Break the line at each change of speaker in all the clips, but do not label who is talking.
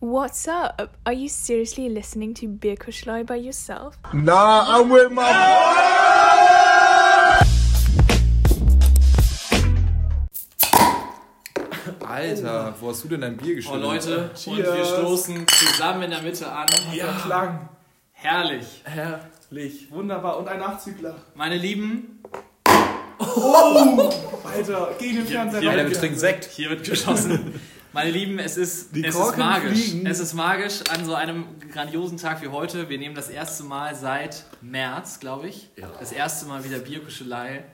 What's up? Are you seriously listening to Birkuschlei by yourself?
Nah, I'm with my
Alter, wo hast du denn dein Bier
Oh
gestellt?
Leute, und
Cheers.
wir stoßen zusammen in der Mitte an.
Ja, Klang.
Herrlich.
Herrlich. Wunderbar. Und ein Nachzügler.
Meine Lieben,
Alter, gegen den Fernseher.
hier-
Alter, wir trinken Sekt.
hier wird geschossen. Meine Lieben, es ist,
Die
es ist magisch.
fliegen.
Es ist magisch an so einem grandiosen Tag wie heute. Wir nehmen das erste Mal seit März, glaube ich, das erste Mal wieder Bierkuschelei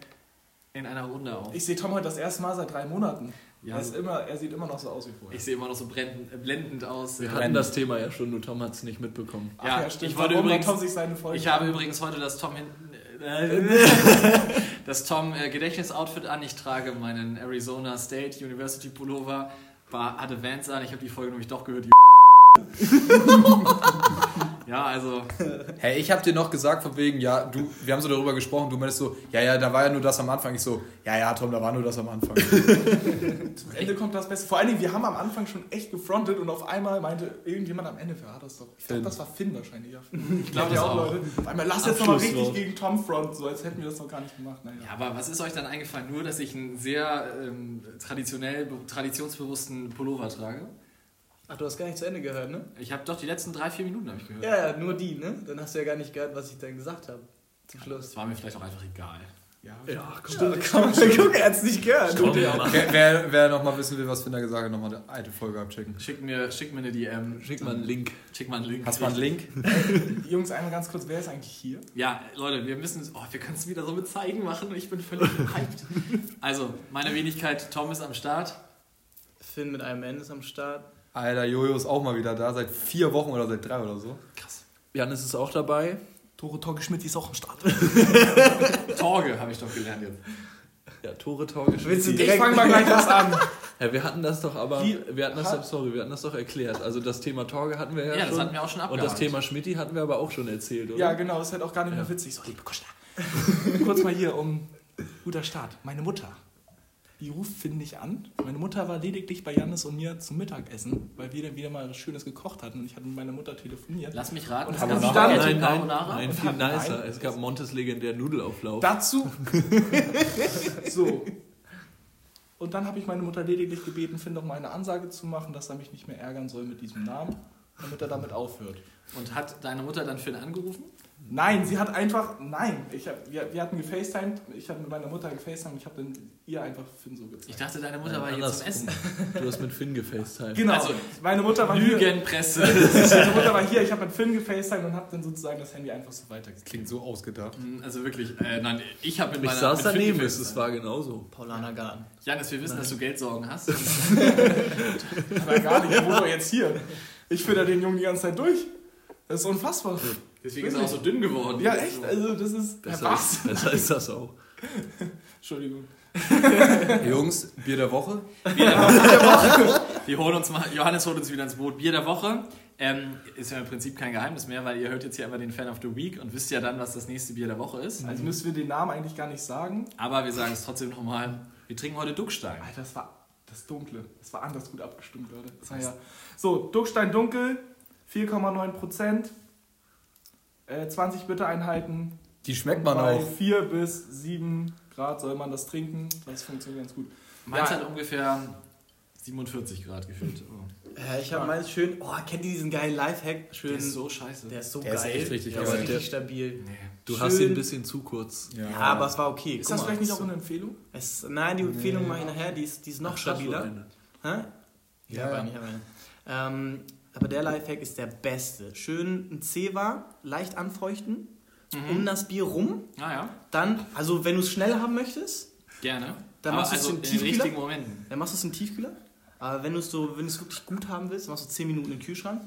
in einer Runde auf.
Ich sehe Tom heute das erste Mal seit drei Monaten.
Ja.
er, ist immer, er sieht immer noch so aus wie vorher.
Ich sehe immer noch so blendend, äh, blendend aus.
Wir hatten das Thema ja schon, nur Tom hat es nicht mitbekommen.
Ach
ja,
ja, stimmt.
ich wollte übrigens-
Tom sich seine Folge
Ich habe übrigens heute das Tom hinten. Das Tom äh, Gedächtnisoutfit an. Ich trage meinen Arizona State University Pullover. War, hatte Vans an. Ich habe die Folge nämlich doch gehört. Die ja, also.
Hey, ich hab dir noch gesagt von wegen, ja, du, wir haben so darüber gesprochen, du meintest so, ja, ja, da war ja nur das am Anfang. Ich so, ja, ja, Tom, da war nur das am Anfang.
Am Ende kommt das Beste. Vor allen Dingen, wir haben am Anfang schon echt gefrontet und auf einmal meinte irgendjemand am Ende, wer war das doch? Ich glaube, das war Finn wahrscheinlich. Ja.
Ich glaube das auch.
Leute. Auf einmal, lass jetzt nochmal richtig gegen Tom front, so als hätten wir das noch gar nicht gemacht. Naja.
Ja, aber was ist euch dann eingefallen? Nur, dass ich einen sehr ähm, traditionell, traditionsbewussten Pullover trage?
Ach, du hast gar nicht zu Ende gehört, ne?
Ich habe doch die letzten drei, vier Minuten habe ich gehört.
Ja, ja, nur die, ne? Dann hast du ja gar nicht gehört, was ich dann gesagt habe. Zum Schluss.
Das war mir vielleicht auch einfach egal.
Ja,
Ja, komm,
Stimmt,
komm, Guck, er hat's nicht gehört.
wer, wer, wer noch mal wissen will, was Finn da gesagt hat, noch mal eine alte Folge abchecken.
Schickt mir, schickt mir eine DM.
Schick mal einen Link.
Schick mal einen Link.
Hast du mal einen Link?
Jungs, einmal ganz kurz, wer ist eigentlich hier?
Ja, Leute, wir müssen, oh, wir können es wieder so mit Zeigen machen und ich bin völlig hyped. Also, meine Wenigkeit, Tom ist am Start.
Finn mit einem N ist am Start.
Alter, Jojo ist auch mal wieder da, seit vier Wochen oder seit drei oder so.
Krass.
Janis ist auch dabei.
Tore Torge Schmidt ist auch am Start.
Torge habe ich doch gelernt jetzt.
Ja, Tore, Torge, Willst du
Ich
direkt-
fange mal gleich was an.
Ja, wir hatten das doch aber,
Wie-
wir hatten das doch, sorry, wir hatten das doch erklärt. Also das Thema Torge hatten wir ja,
Ja,
schon.
das hatten wir auch schon
Und
abgehakt.
das Thema Schmidti hatten wir aber auch schon erzählt, oder?
Ja, genau, ist halt auch gar nicht mehr witzig. So, liebe Kuschler. Kurz mal hier um guter Start. Meine Mutter. Die ruft Finn nicht an. Meine Mutter war lediglich bei Jannis und mir zum Mittagessen, weil wir dann wieder mal was Schönes gekocht hatten. Und ich hatte mit meiner Mutter telefoniert.
Lass mich raten.
Und
es gab Spaghetti
Nein, nein,
Carbonara?
nein, viel nicer.
nein.
Es gab Montes legendären Nudelauflauf.
Dazu. so. Und dann habe ich meine Mutter lediglich gebeten, Finn doch mal eine Ansage zu machen, dass er mich nicht mehr ärgern soll mit diesem Namen, damit er damit aufhört.
Und hat deine Mutter dann Finn angerufen?
Nein, sie hat einfach, nein, ich hab, wir, wir hatten gefacetimed, ich habe mit meiner Mutter gefacetimed und ich habe dann ihr einfach Finn so gezeigt.
Ich dachte, deine Mutter war
Nein,
hier zum Essen.
Du hast mit Finn gefacetimed.
Genau,
Also,
meine Mutter war hier.
Lügenpresse.
Meine Mutter war hier, ich habe mit Finn gefacetimed und habe dann sozusagen das Handy einfach so weitergeklickt.
Klingt so ausgedacht.
Also wirklich, äh, nein, ich habe mit
Ich
meiner...
saß
mit Finn
daneben, es es war genauso.
Paulaner Garten.
Janis, wir wissen, dass du Geldsorgen hast.
Aber gar nicht, ich wohne doch jetzt hier. Ich fütter den Jungen die ganze Zeit durch. Das ist unfassbar.
Deswegen ist er auch so dünn geworden.
Ja, echt, also das ist.
Besser,
was?
ist, besser ist das auch.
Entschuldigung.
Jungs, Bier der Woche.
Bier der Woche. Wir holen uns mal, Johannes holt uns wieder ins Boot. Bier der Woche ähm, ist ja im Prinzip kein Geheimnis mehr, weil ihr hört jetzt hier einfach den Fan of the Week und wisst ja dann, was das nächste Bier der Woche ist.
Also müssen wir den Namen eigentlich gar nicht sagen.
Aber wir sagen es trotzdem nochmal. Wir trinken heute Duckstein.
Alter, das war das Dunkle. Das war anders gut abgestimmt, Leute. Das war ja. So, Duckstein Dunkel, 4,9 Prozent. Äh, 20 Bittereinheiten.
Die schmeckt man
Bei
auch.
4 bis 7 Grad soll man das trinken. Das funktioniert ganz gut.
Meins
Ja.
hat ungefähr 47 Grad gefüllt. Oh.
Ja, ich habe meins schön. Oh, kennt ihr diesen geilen Lifehack? Schön.
Der ist so scheiße.
der ist so
Der ist
geil.
echt richtig
der ist richtig
Der-
stabil.
nee.
Du
Schön.
hast ihn ein bisschen zu kurz.
Ja.
Ja, aber es war okay.
Ist
Guck
das
mal,
vielleicht nicht
so-
auch eine Empfehlung?
Es, nein, die Empfehlung mache ich nachher. Die ist, die ist noch
Ach,
stabiler.
Ja,
habe
ja.
ich habe eine. Ähm, aber der Lifehack ist der beste. Schön ein Zewa, leicht anfeuchten, um das Bier rum.
Ah ja,
Dann, also wenn du es schnell haben möchtest,
gerne.
Dann machst du es
also
im
in den
Tiefkühler?
richtigen Momenten.
dann machst du es im Tiefkühler. Aber wenn du es so, wenn du es wirklich gut haben willst, machst du 10 Minuten im Kühlschrank.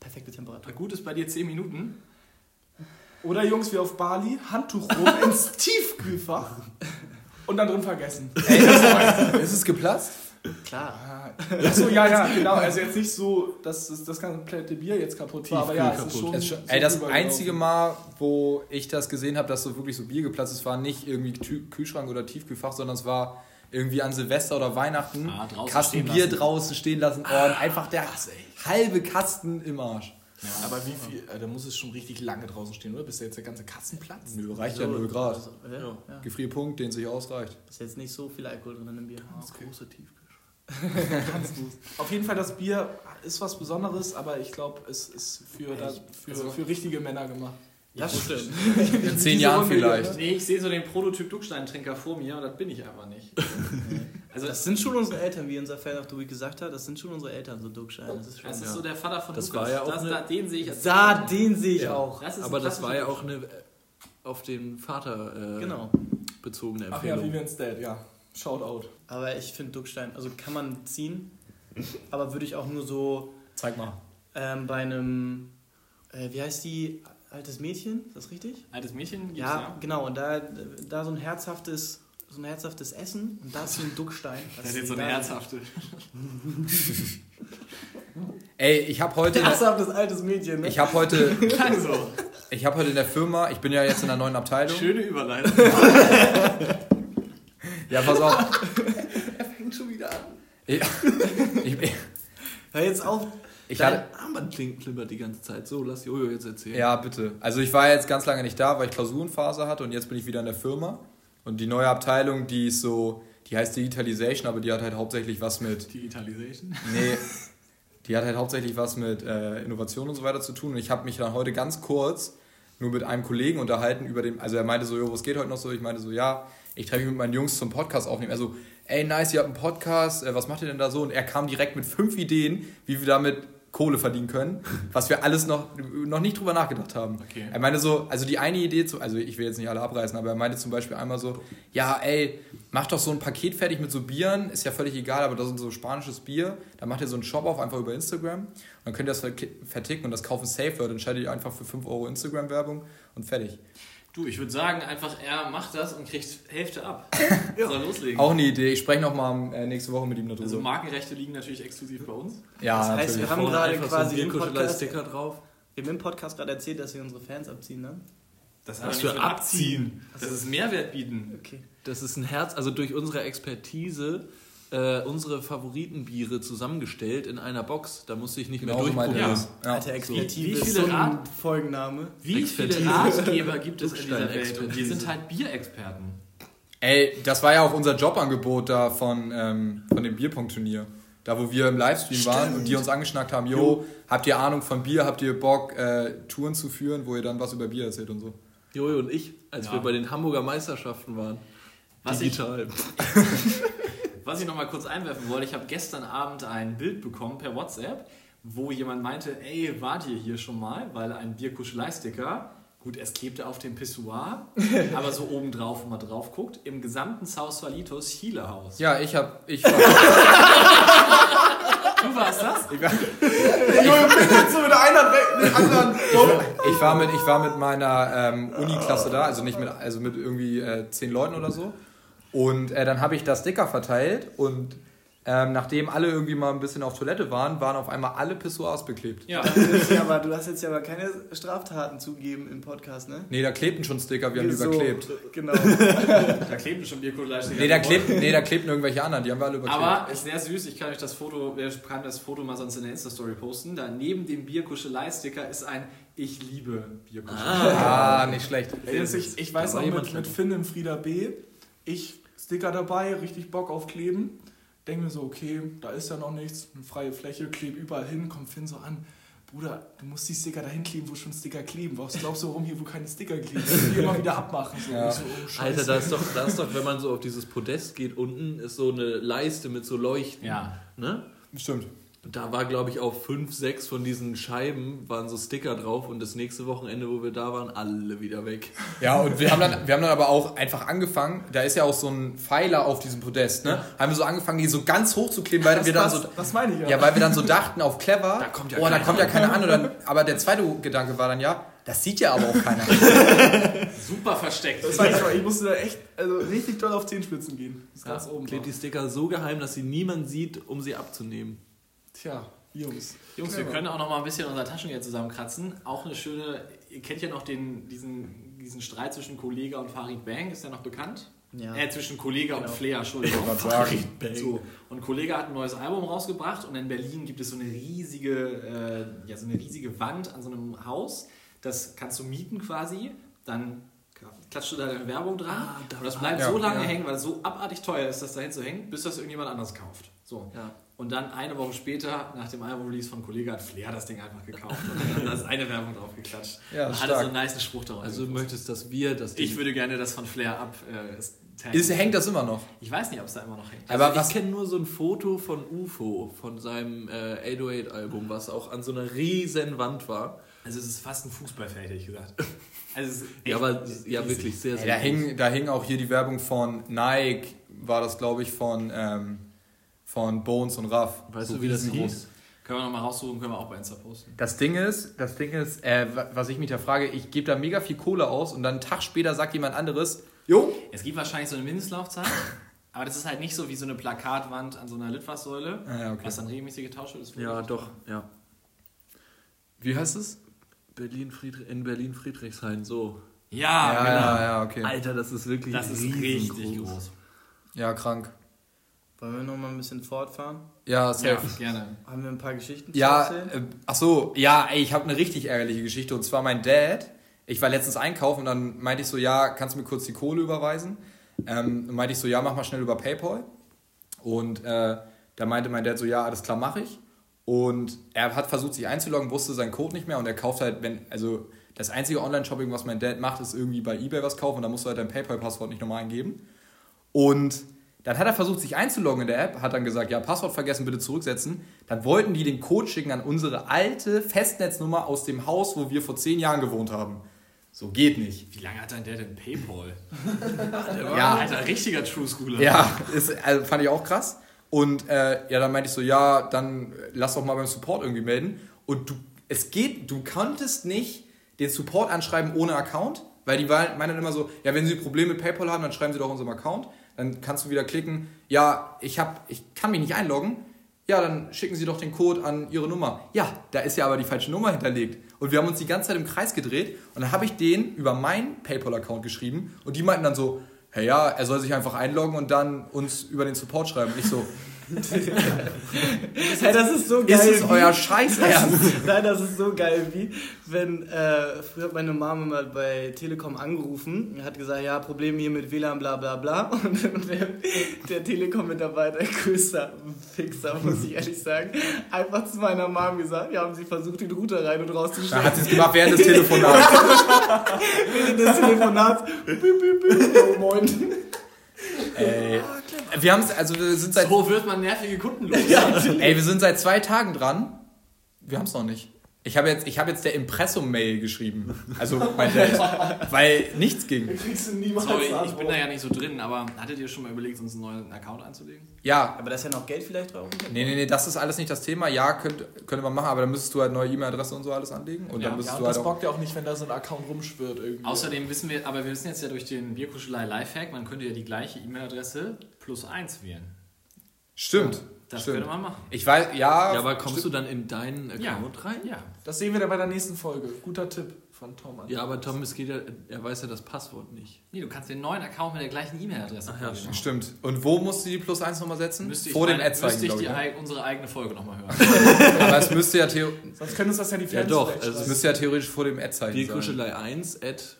Perfekte Temperatur.
Gut ist bei dir 10 Minuten.
Oder Jungs wie auf Bali, Handtuch rum ins Tiefkühlfach und dann drin vergessen.
Ist es geplatzt?
Klar.
Achso, ja, ja, genau. Also jetzt nicht so, dass das, das komplette Bier jetzt kaputt war, aber ja, es ist schon.
Es ist schon- ey, das einzige Mal, wo ich das gesehen habe, dass so wirklich so Bier geplatzt ist, war nicht irgendwie Tü- Kühlschrank oder Tiefkühlfach, sondern es war irgendwie an Silvester oder Weihnachten
Ah, draußen
Kasten
stehen
Bier
lassen.
draußen stehen lassen. Oh, und einfach der halbe Kasten im Arsch.
Aber wie viel, äh, da muss es schon richtig lange draußen stehen, oder? Bis da jetzt der ganze Kasten platzt.
Nö, reicht ja 0 Grad.
Also, ja,
Ja.
ja.
Gefrierpunkt, den sich ausreicht.
Ist jetzt nicht so viel Alkohol drin im Bier.
Das große Tiefkühl. Kannst du. Auf jeden Fall, das Bier ist was Besonderes, aber ich glaube, es ist für, da, für,
also-
für richtige Männer gemacht.
Das stimmt.
In zehn Jahren vielleicht.
Nee, ich sehe so den Prototyp Ducksteintrinker vor mir und das bin ich einfach nicht. Also
Das sind schon unsere Eltern, wie unser Fan of the Week gesagt hat. Das sind schon unsere Eltern, so Duckstein. Das ist schon.
das ist
Ja.
so der Vater von
Das
Lukas.
war ja auch
das,
eine-
da, den sehe ich als
Da, den sehe ich
Ja.
auch.
Das ist
Aber das war ja auch eine äh, auf den Vater äh,
Genau.
bezogene
Ach ja,
Empfehlung.
Vivian's Dad, ja. Shoutout.
Aber ich finde Duckstein, also kann man ziehen, aber würde ich auch nur so
Zeig mal.
ähm, bei einem, äh, wie heißt die, altes Mädchen, ist das richtig?
Altes Mädchen gibt's
Ja,
ja.
genau, und da, da so ein herzhaftes, so ein herzhaftes Essen und da ist so ein Duckstein.
Das ist jetzt so eine herzhafte.
Ey, ich habe heute,
Herzhaftes altes Mädchen, ne?
ich habe heute,
Klang so.
ich habe heute in der Firma, ich bin ja jetzt in der neuen Abteilung.
Schöne Überleitung.
Ja, pass auf.
fängt schon wieder an.
Ich, ich,
Hör jetzt auf.
ich hatte,
Dein Armband kling- klimpert die ganze Zeit. So, lass Jojo jetzt erzählen.
Ja, bitte. Also ich war jetzt ganz lange nicht da, weil ich Klausurenphase hatte und jetzt bin ich wieder in der Firma. Und die neue Abteilung, die ist so, die heißt Digitalization, aber die hat halt hauptsächlich was mit,
Digitalization.
nee, die hat halt hauptsächlich was mit äh, Innovation und so weiter zu tun. Und ich habe mich dann heute ganz kurz nur mit einem Kollegen unterhalten über den, also er meinte so, jo, was geht heute noch so? Ich meinte so, ja, ich treffe mich mit meinen Jungs zum Podcast aufnehmen. Also, ey, nice, ihr habt einen Podcast, äh, was macht ihr denn da so? Und er kam direkt mit fünf Ideen, wie wir damit Kohle verdienen können, was wir alles noch, noch nicht drüber nachgedacht haben.
Okay.
Er meinte so, also die eine Idee, zu, also ich will jetzt nicht alle abreißen, aber er meinte zum Beispiel einmal so, ja, ey, mach doch so ein Paket fertig mit so Bieren, ist ja völlig egal, aber das ist so spanisches Bier, dann macht ihr so einen Shop auf, einfach über Instagram, und dann könnt ihr das verticken und das kaufen safe, Leute, dann schaltet ihr einfach für 5 Euro Instagram-Werbung und fertig.
Du, ich würde sagen, einfach er macht das und kriegt Hälfte ab. Soll loslegen.
Auch eine Idee, ich spreche nochmal äh, nächste Woche mit ihm darüber.
also Markenrechte liegen natürlich exklusiv bei uns.
ja,
Das heißt,
natürlich.
wir haben gerade quasi
so ein
im Podcast,
Bierkuschelei-Sticker drauf.
wir haben im Podcast gerade erzählt, dass wir unsere Fans abziehen, ne?
Das
für
nichts mit
abziehen.
Das ist Mehrwert bieten.
Okay.
Das ist ein Herz, also durch unsere Expertise äh, unsere Favoritenbiere zusammengestellt in einer Box. Da musste ich nicht
Genau
mehr
so
durchprobieren.
er das. Ja.
Alter, Expertise
Wie
ist
viele
so
Rat-
Folgenname.
Wie
Expertise.
viele Ratgeber gibt es in dieser Welt? Und wir sind halt Bierexperten.
Ey, das war ja auch unser Jobangebot da von, ähm, von dem Bierpunkt-Turnier. Da, wo wir im Livestream waren und die uns angeschnackt haben, jo, habt ihr Ahnung von Bier, habt ihr Bock, äh, Touren zu führen, wo ihr dann was über Bier erzählt und so.
Jojo und ich, als
Ja.
wir bei den Hamburger Meisterschaften waren.
Was ich,
digital.
was ich noch mal kurz einwerfen wollte, ich habe gestern Abend ein Bild bekommen per WhatsApp, wo jemand meinte, ey, wart ihr hier schon mal? Weil ein Bierkuschelei-Sticker, gut, es klebte auf dem Pissoir, aber so oben drauf, wenn man drauf guckt, im gesamten Sausalitos Chile-Haus.
Ja, ich hab, ich war,
Du warst das?
ich war,
so mit einer mit anderen.
ich war mit, ich war mit meiner ähm, Uni-Klasse da, also nicht mit, also mit irgendwie äh, zehn Leuten oder so. Und äh, dann habe ich das Sticker verteilt und ähm, nachdem alle irgendwie mal ein bisschen auf Toilette waren, waren auf einmal alle Pissoirs beklebt.
Ja.
ja, aber du hast jetzt ja aber keine Straftaten zugegeben im Podcast, ne?
Nee, da klebten schon Sticker, wir haben die
So,
überklebt.
Genau.
Da klebten schon Bierkuschelei-Sticker.
Nee, da klebten, nee, da klebten irgendwelche anderen, die haben wir alle überklebt.
Aber ist sehr süß, ich kann euch das Foto, wer kann das Foto mal sonst in der Insta-Story posten. Da neben dem Bierkuschelei-Sticker ist ein Ich liebe Bierkuschelei.
ah, nicht schlecht.
Ich, ich weiß
jemand
mit, mit. Finn im Frieda B. Ich Sticker dabei, richtig Bock auf Kleben. Denke mir so, okay, da ist ja noch nichts, eine freie Fläche, kleb überall hin, kommt Finn so an. Bruder, du musst die Sticker dahin kleben, wo schon Sticker kleben. Was glaubst du, warum hier, wo keine Sticker kleben? Die immer wieder abmachen. So.
Ja.
So, oh.
Alter, da ist, doch, da ist doch, wenn man so auf dieses Podest geht, unten ist so eine Leiste mit so Leuchten.
Ja.
Ne?
Stimmt.
Und da war, glaube ich, auf fünf, sechs von diesen Scheiben waren so Sticker drauf und das nächste Wochenende, wo wir da waren, alle wieder weg.
Ja, und wir haben, dann, wir haben dann aber auch einfach angefangen, da ist ja auch so ein Pfeiler auf diesem Podest, ne? Haben wir so angefangen, die so ganz hoch zu kleben, weil
das,
wir dann
das,
so.
das meine ich ja.
Ja, weil wir dann so dachten auf clever,
Da kommt ja
oh, da
keiner
kommt ja keiner an. Dann, aber der zweite Gedanke war dann ja, das sieht ja aber auch keiner.
Super versteckt.
das weiß ich, ich musste da echt also richtig doll auf Zehenspitzen gehen. Das ist ganz oben.
Klebt die Sticker so geheim, dass sie niemand sieht, um sie abzunehmen.
Tja, Jungs.
Jungs, wir können auch noch mal ein bisschen unser Taschengeld zusammenkratzen. Auch eine schöne, ihr kennt ja noch den, diesen, diesen Streit zwischen Kollega und Farid Bang, ist ja noch bekannt.
Ja.
Äh, zwischen Kollega und
Genau.
Flair, Entschuldigung.
wollte gerade sagen.
So, und Kollega hat ein neues Album rausgebracht und in Berlin gibt es so eine riesige, äh, ja, so eine riesige Wand an so einem Haus. Das kannst du mieten quasi. Dann klatscht du da deine Werbung dran. und das bleibt
Ja,
so lange
ja.
hängen, weil es so abartig teuer ist, das dahin zu hängen, bis das irgendjemand anders kauft. So.
Ja.
Und dann eine Woche später, nach dem Album-Release von Kollega, hat Flair das Ding einfach gekauft. Und da ist eine Werbung drauf geklatscht.
Ja,
und
stark.
hatte so einen nice Spruch darauf.
Also du möchtest, dass wir das
ich würde gerne das von Flair ab. Äh.
Ist, hängt das immer noch?
ich weiß nicht, ob es da immer noch hängt.
Aber
also
was-
ich kenne nur so ein Foto von UFO, von seinem äh, 808-Album, was auch an so einer riesen Wand war.
Also es ist fast ein Fußballfeld, hätte ich gesagt. Also
Ja, aber ja, wirklich sehr,
Ey,
sehr
da,
groß.
hing, da hing auch hier die Werbung von Nike, war das glaube ich von, ähm, von Bones und Raff.
Weißt
So
du, wie das hieß?
Können wir nochmal raussuchen, können wir auch bei Insta posten.
Das Ding ist, das Ding ist, äh, wa- was ich mich da frage, ich gebe da mega viel Kohle aus und dann einen Tag später sagt jemand anderes, jo,
Es gibt wahrscheinlich so eine Mindestlaufzeit, aber das ist halt nicht so wie so eine Plakatwand an so einer Litfaßsäule,
Ah, ja, okay.
was dann regelmäßig getauscht wird.
Ja, doch, ja.
wie heißt es?
Berlin Friedrich, in Berlin Friedrichshain, so.
Ja,
ja,
genau.
ja, ja, okay.
Alter, das ist wirklich
Das ist
riesengroß.
richtig groß.
Ja, krank.
Wollen wir noch mal ein bisschen fortfahren?
Ja, safe.
Ja, gerne.
Haben wir ein paar Geschichten zu
Ja,
erzählen?
äh, ach so, ja, ey, ich habe eine richtig ärgerliche Geschichte und zwar mein Dad. Ich war letztens einkaufen und dann meinte ich so, ja, kannst du mir kurz die Kohle überweisen? Ähm, und meinte ich so, ja, mach mal schnell über PayPal. Und äh, da meinte mein Dad so, ja, alles klar, mache ich. Und er hat versucht, sich einzuloggen, wusste seinen Code nicht mehr und er kauft halt, wenn, also das einzige Online-Shopping, was mein Dad macht, ist irgendwie bei Ebay was kaufen und da musst du halt dein PayPal-Passwort nicht nochmal eingeben. Und dann hat er versucht, sich einzuloggen in der App, hat dann gesagt, ja, Passwort vergessen, bitte zurücksetzen. Dann wollten die den Code schicken an unsere alte Festnetznummer aus dem Haus, wo wir vor zehn Jahren gewohnt haben. So geht nicht.
Wie lange hat dein Dad denn Paypal?
Ja,
Alter, richtiger True Schooler.
ja, ist, also fand ich auch krass. Und äh, ja, dann meinte ich so, ja, dann lass doch mal beim Support irgendwie melden. Und du, es geht, du konntest nicht den Support anschreiben ohne Account, weil die waren- meinen dann immer so, ja, wenn sie Probleme mit PayPal haben, dann schreiben sie doch unserem Account. Dann kannst du wieder klicken, ja, ich, hab, ich kann mich nicht einloggen. Ja, dann schicken Sie doch den Code an Ihre Nummer. Ja, da ist ja aber die falsche Nummer hinterlegt. Und wir haben uns die ganze Zeit im Kreis gedreht und dann habe ich den über meinen PayPal-Account geschrieben und die meinten dann so, hey ja, er soll sich einfach einloggen und dann uns über den Support schreiben. Und ich so,
Hey, das ist so geil.
ist es
wie-
euer Scheiß Ernst?
Nein, das ist so geil, wie wenn äh, früher hat meine Mama mal bei Telekom angerufen und hat gesagt, ja, Probleme hier mit WLAN, bla bla bla. Und, und der, der Telekom-Mitarbeiter, größter Fixer, muss ich ehrlich sagen, einfach zu meiner Mom gesagt, ja, haben sie versucht, den Router rein und
Da
rauszustellen.
hat sie es gemacht während des Telefonats.
Während des Telefonats. Büp, büp, büp. Oh, moin.
Ey. Wir haben es, also wir sind seit,
So wird man nervige Kunden los.
ey, wir sind seit zwei Tagen dran. Wir haben es noch nicht. Ich habe jetzt, ich habe jetzt der Impressum-Mail geschrieben. Also mein Dad, weil nichts ging.
Kriegst du niemals
Sorry, ich bin da ja nicht so drin, aber hattet ihr schon mal überlegt, uns einen neuen Account anzulegen?
Ja,
Aber da ist ja noch Geld vielleicht drauf.
nee, nee, nee, das ist alles nicht das Thema. Ja, könnte, könnte man machen, aber dann müsstest du halt neue E-Mail-Adresse und so alles anlegen. Und
Ja.
dann müsstest
Ja,
du
und
halt
das
auch,
bockt ja auch nicht, wenn da so ein Account rumschwirrt irgendwie.
Außerdem wissen wir, aber wir wissen jetzt ja durch den Bierkuschelei Lifehack, man könnte ja die gleiche E-Mail-Adresse plus eins wählen.
Stimmt.
Das
stimmt.
könnte man machen.
Ich weiß, ja.
Ja, aber kommst du dann in deinen Account rein?
Ja.
Das sehen wir dann bei der nächsten Folge. Guter Tipp von Tom. an.
Ja, aber Tom, es geht ja, er weiß ja das Passwort nicht.
Nee, du kannst den neuen Account mit der gleichen E-Mail-Adresse
Ach ja,
vorlegen.
Stimmt. Und wo musst du die Plus 1 nochmal setzen?
Müsste
Vor dem
meine-
Ad-Zeichen,
müsste ich die,
ich. Ne?
unsere eigene Folge nochmal hören.
Aber es müsste ja, theo
Sonst können uns das ja die
Ja,
Fans
doch,
wegschreiben.
es müsste ja theoretisch vor dem Ad-Zeichen sein.
Bierkuschelei 1 at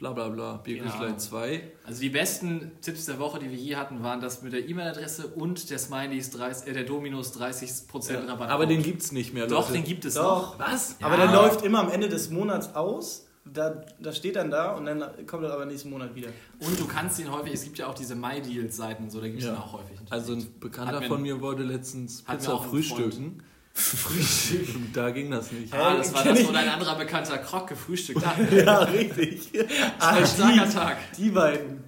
bla bla bla. Bierkuschelei
Genau.
2.
Also die besten Tipps der Woche, die wir je hatten, waren das mit der E-Mail-Adresse und der Smileys 30, äh, der Dominus 30% Rabatt.
Aber den gibt's nicht mehr,
Doch,
Leute.
den gibt es
Doch.
noch. Was?
Aber
Ja.
der läuft immer am Ende des Monats aus. Da, das steht dann da und dann kommt er aber nächsten Monat wieder.
Und du kannst ihn häufig, es gibt ja auch diese My-Deals-Seiten und so, da gibt es
Ja.
ihn auch häufig.
Also ein Bekannter
mir-
von mir wollte letztens Pizza frühstücken. Frühstücken. Da ging das nicht.
Ah, das war das, wo dein anderer bekannter Krog gefrühstückt hat.
Ja, richtig. Ah,
Ein starker
die,
Tag.
die beiden,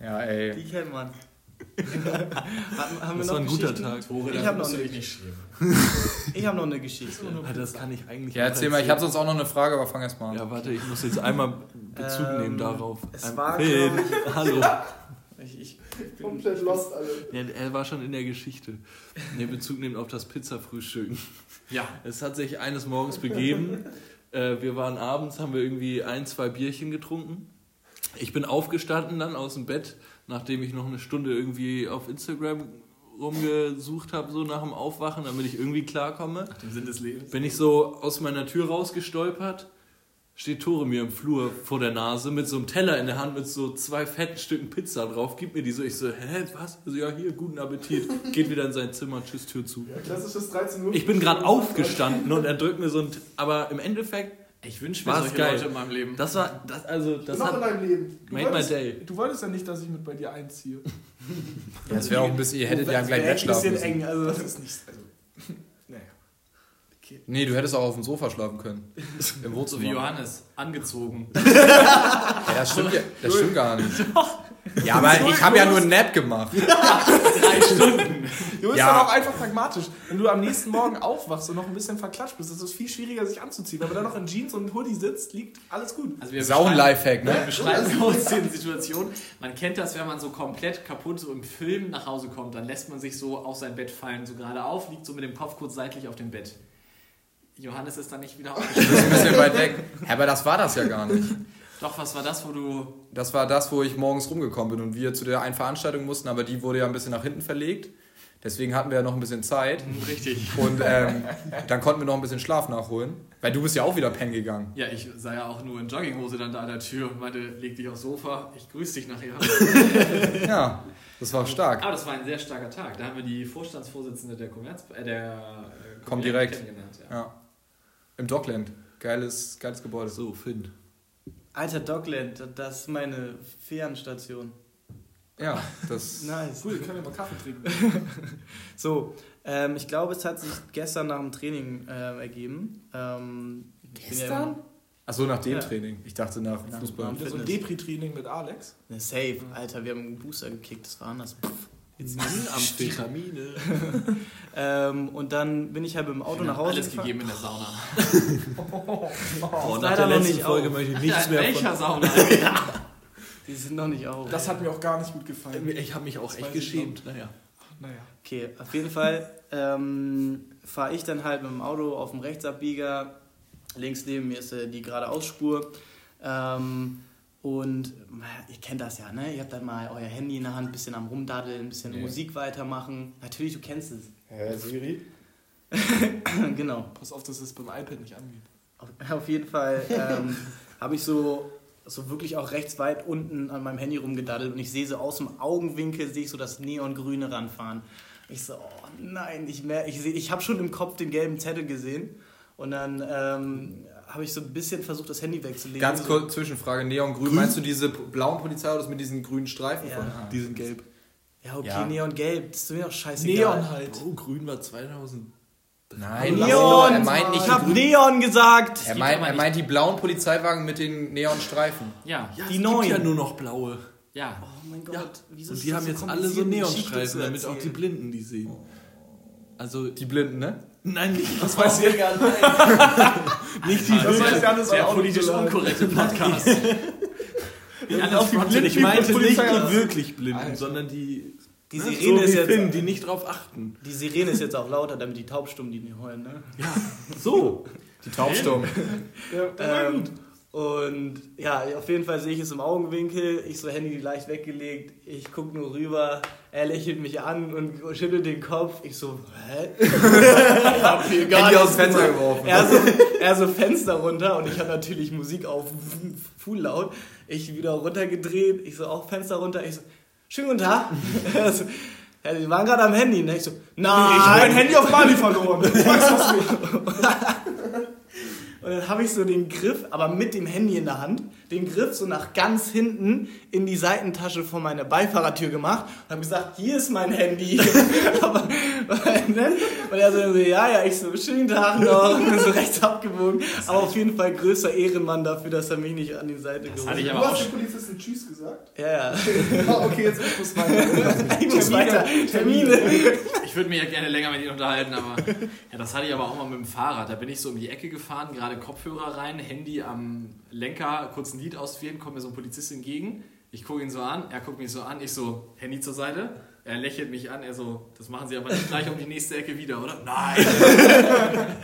Ja, ey.
die kennt man.
Das
noch
war ein guter? Tag.
Ich habe noch, eine-
nicht schämen.
ich hab noch eine Geschichte.
Das kann ich eigentlich
Ja,
auch
erzähl mal, ich habe sonst auch noch eine Frage, aber fang erst mal an.
Ja, warte, ich muss jetzt einmal Bezug
Ähm,
nehmen darauf.
es war,
Film. Hallo.
Ich, ich,
Komplett lost alle.
Ja, er war schon in der Geschichte. Ne, Bezug nehmen auf das Pizzafrühstücken.
Ja.
Es hat sich eines Morgens begeben. Äh, wir waren abends, haben wir irgendwie ein, zwei Bierchen getrunken. Ich bin aufgestanden dann aus dem Bett, nachdem ich noch eine Stunde irgendwie auf Instagram rumgesucht habe, so nach dem Aufwachen, damit ich irgendwie klarkomme.
Im Sinn des Lebens.
Bin ich so aus meiner Tür rausgestolpert, steht Tore mir im Flur vor der Nase mit so einem Teller in der Hand mit so zwei fetten Stücken Pizza drauf, gibt mir die so, ich so, hä, was? Also ja, hier, guten Appetit. Geht wieder in sein Zimmer, tschüss, Tür zu.
Ja, klassisches 13 Uhr.
Ich bin gerade aufgestanden und er drückt mir so ein, aber im Endeffekt,
Ich wünsche mir solche
geil.
Leute in meinem Leben.
das war, das, also, das
Noch in
hat,
deinem Leben. Du
Made my
wolltest,
day.
Du wolltest ja nicht, dass ich mit bei dir einziehe.
Ja, das wäre auch ein bisschen, ihr hättet ja gleich
Wäre
Bett
echt ein bisschen eng. Also,
Das ist nicht. Also, naja.
Nee, du hättest auch auf dem Sofa schlafen können. Im
So wie
Wohnzimmer.
Johannes, angezogen.
Ja, das stimmt, ja, das stimmt gar nicht. Ja, aber ich habe ja nur einen Nap gemacht.
Drei Stunden.
Du bist
Ja.
dann auch einfach pragmatisch. Wenn du am nächsten Morgen aufwachst und noch ein bisschen verklatscht bist, ist es viel schwieriger, sich anzuziehen. Aber dann noch in Jeans und Hoodie sitzt, liegt alles gut.
Also wir
Sau ein
beschreiben-
Lifehack,
Wir
ne?
beschreiben uns die Situation. Man kennt das, wenn man so komplett kaputt so im Film nach Hause kommt, dann lässt man sich so auf sein Bett fallen, so gerade auf, liegt so mit dem Kopf kurz seitlich auf dem Bett. Johannes ist dann nicht wieder aufgestanden.
Das ist ein bisschen weit weg. Ja, aber das war das ja gar nicht.
Doch, was war das, wo du.
Das war das, wo ich morgens rumgekommen bin und wir zu der einen Veranstaltung mussten, aber die wurde ja ein bisschen nach hinten verlegt. Deswegen hatten wir ja noch ein bisschen Zeit.
Richtig.
Und ähm, dann konnten wir noch ein bisschen Schlaf nachholen. Weil du bist ja auch wieder pennen gegangen.
Ja, ich sah ja auch nur in Jogginghose dann da an der Tür und meinte, leg dich aufs Sofa, ich grüße dich nachher.
Ja, das war stark.
Aber das war ein sehr starker Tag. Da haben wir die Vorstandsvorsitzende der Commerz, äh, der äh,
Komm direkt.
kennengelernt. Ja.
Ja. Im Dockland. Geiles, geiles Gebäude.
so, Finn.
Alter Dockland, das ist meine Ferienstation.
Ja, das.
Nice.
Cool, können wir mal Kaffee trinken.
So, ähm, ich glaube, es hat sich gestern nach dem Training äh, ergeben. Ähm, ja
Gestern?
immer-
Achso, nach dem
Ja.
Training. Ich dachte nach
Nach-
Fußball.
nach-
so ein. Depri-Training mit Alex.
Ne, safe, Alter, wir haben einen Booster gekickt, das war anders. Pff.
Amphetamine.
Ähm, und dann bin ich halt mit dem Auto nach Hause
alles
gefahren.
gegeben in der Sauna.
Oh, nach
leider
der
noch
letzten
nicht
Folge
auf.
möchte ich nichts
Ja,
mehr
welcher
von...
Sauna?
Die sind noch nicht auf.
Das hat mir auch gar nicht gut gefallen.
Ich habe mich auch
Das
echt geschämt. Naja.
Naja.
Okay, auf jeden Fall ähm, fahre ich dann halt mit dem Auto auf dem Rechtsabbieger. Links neben mir ist äh, die geradeausspur. Ähm, und äh, ihr kennt das ja, ne? Ihr habt dann mal euer Handy in der Hand, ein bisschen am Rumdaddeln, ein bisschen
Nee.
Musik weitermachen. Natürlich, du kennst es.
Hä, Siri?
genau.
Pass auf, dass es beim iPad nicht angeht.
Auf, auf jeden Fall ähm, habe ich so, so wirklich auch rechts weit unten an meinem Handy rumgedaddelt und ich sehe so aus dem Augenwinkel, sehe ich so das neongrüne ranfahren. Ich so, oh nein, ich, ich, seh- ich habe schon im Kopf den gelben Zettel gesehen und dann ähm, habe ich so ein bisschen versucht, das Handy wegzulegen.
Ganz
so,
kurz Zwischenfrage: Neongrün. Meinst du diese blauen Polizeiautos mit diesen grünen Streifen?
Ja.
Von? Ah.
Die sind gelb.
Ja, okay,
Ja.
neongelb, das ist mir doch scheißegal.
Neon halt.
Oh, grün war 2000.
Nein,
Neon!
er meint nicht
ich habe. Neon gesagt!
Er meint, er meint die blauen Polizeiwagen mit den Neonstreifen.
Ja,
Ja,
Die
es
neuen.
gibt ja nur noch blaue.
ja.
Oh mein Gott,
Ja.
wieso
Und die haben jetzt alle so Neonstreifen, damit auch die? Blinden die sehen. Also,
Die Blinden, ne?
nein, nicht
Das weiß ich ja
Nicht die
Das weiß
Der
auch
politisch
nicht.
unkorrekte Podcast.
Ja,
auf die. Blinden
Ich meinte nicht die wirklich Blinden,
Alter.
sondern die,
Die
ne,
Sirene
so
ist jetzt.
Finn, die nicht drauf achten.
Die Sirene ist jetzt auch lauter, damit die Taubstummen die nicht heulen, ne?
Ja, so.
Die Taubstummen.
Ja,
Ähm, und ja, auf jeden Fall sehe ich es im Augenwinkel. Ich so Handy leicht weggelegt. Ich gucke nur rüber. Er lächelt mich an und schüttelt den Kopf. Ich so, hä? ich hab hier gar
Handy aus dem Fenster geworfen.
Er so, er so Fenster runter und ich habe natürlich Musik auf full laut. Ich wieder runtergedreht. Ich so auch Fenster runter. Ich so, schönen guten Tag. Er so, ja, Sie waren gerade am Handy. Ne? Ich so,
Ich habe
nein.
mein Handy auf Mali verloren. Das nicht.
Und dann habe ich so den Griff, aber mit dem Handy in der Hand, den Griff so nach ganz hinten in die Seitentasche von meiner Beifahrertür gemacht und habe gesagt, hier ist mein Handy. aber, ne? Und er so, ja, ja, ich so, schönen Tag noch. Und so rechts abgewogen. Aber auf jeden Fall größer Ehrenmann dafür, dass er mich nicht an die Seite
Das
geholt
hatte ich
Du
aber auch
hast den Polizisten Tschüss gesagt.
Ja, ja.
Ah, okay, jetzt ich muss weiter.
Ich muss weiter. Termine.
Ich würde mich ja gerne länger mit Ihnen unterhalten, aber ja, das hatte ich aber auch mal mit dem Fahrrad. Da bin ich so um die Ecke gefahren, gerade Kopfhörer rein, Handy am Lenker, kurz ein Lied auswählen, kommt mir so ein Polizist entgegen. Ich gucke ihn so an, er guckt mich so an, ich so, Handy zur Seite. Er lächelt mich an, er so, das machen Sie aber nicht gleich um die nächste Ecke wieder, oder? Nein!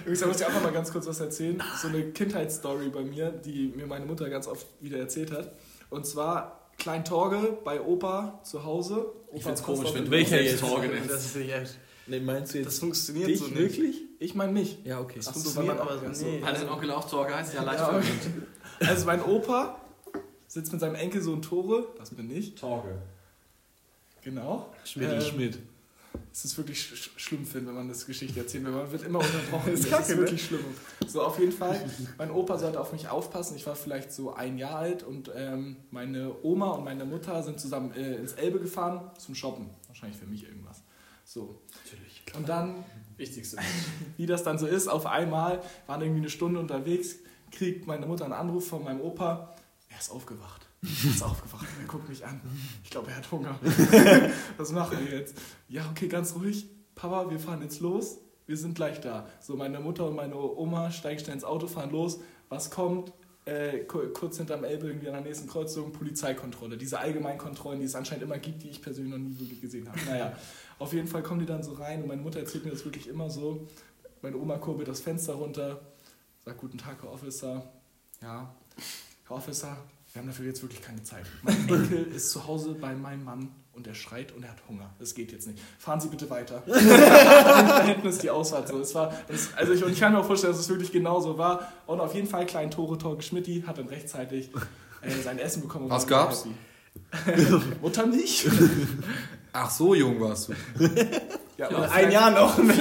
Übrigens, da muss ich einfach mal ganz kurz was erzählen. So eine Kindheitsstory bei mir, die mir meine Mutter ganz oft wieder erzählt hat. Und zwar Klein Torge bei Opa zu Hause. Opa
Ich find's komisch, wenn du
Welcher jetzt?
Torge
Das
nennst.
ist nicht echt.
Nee, meinst du jetzt
Das funktioniert
dich
so nicht.
wirklich?
Ich meine mich.
Ja, okay.
Das
Ach so, weil man
aber so.
nee.
Hat dein Onkel auch Torge heißt? Ja, leicht
Ja,
verwirrt.
Also mein Opa sitzt mit seinem Enkelsohn Tore, das bin ich,
Torge.
genau.
Schmidt,
Ähm,
Schmidt.
Es ist wirklich sch sch- schlimm, finde, wenn man das Geschichte erzählt, weil man wird immer unterbrochen.
Das
Das
ist ne?
wirklich schlimm. So, auf jeden Fall, mein Opa sollte auf mich aufpassen. Ich war vielleicht so ein Jahr alt und ähm, meine Oma und meine Mutter sind zusammen äh, ins Elbe gefahren zum Shoppen. Wahrscheinlich für mich irgendwas. So.
Natürlich.
Und dann,
Wichtigste.
wie das dann so ist, auf einmal waren irgendwie eine Stunde unterwegs, kriegt meine Mutter einen Anruf von meinem Opa. Er ist aufgewacht. Er ist aufgewacht. Er guckt mich an. Ich glaube, er hat Hunger. Was machen wir jetzt? Ja, okay, ganz ruhig. Papa, wir fahren jetzt los. Wir sind gleich da. So, meine Mutter und meine Oma steigen schnell ins Auto, fahren los. Was kommt? Äh, ku- kurz hinterm Elbe, irgendwie an der nächsten Kreuzung, Polizeikontrolle. Diese Allgemeinkontrollen, die es anscheinend immer gibt, die ich persönlich noch nie wirklich gesehen habe. Naja, auf jeden Fall kommen die dann so rein und meine Mutter erzählt mir das wirklich immer so. Meine Oma kurbelt das Fenster runter, sagt Guten Tag, Herr Officer. Ja, Herr Officer, wir haben dafür jetzt wirklich keine Zeit. Mein Enkel ist zu Hause bei meinem Mann und er schreit und er hat Hunger. Das geht jetzt nicht. Fahren Sie bitte weiter. da hinten ist die Ausfahrt so. Es war, das, also ich, und ich kann mir auch vorstellen, dass es wirklich genauso war. Und auf jeden Fall kleinen Tore Torge Schmidti hat dann rechtzeitig äh, sein Essen bekommen. und
Was gab's?
Mutter nicht.
Ach, so jung warst du.
Ja,
In ein Jahr noch.
Ne?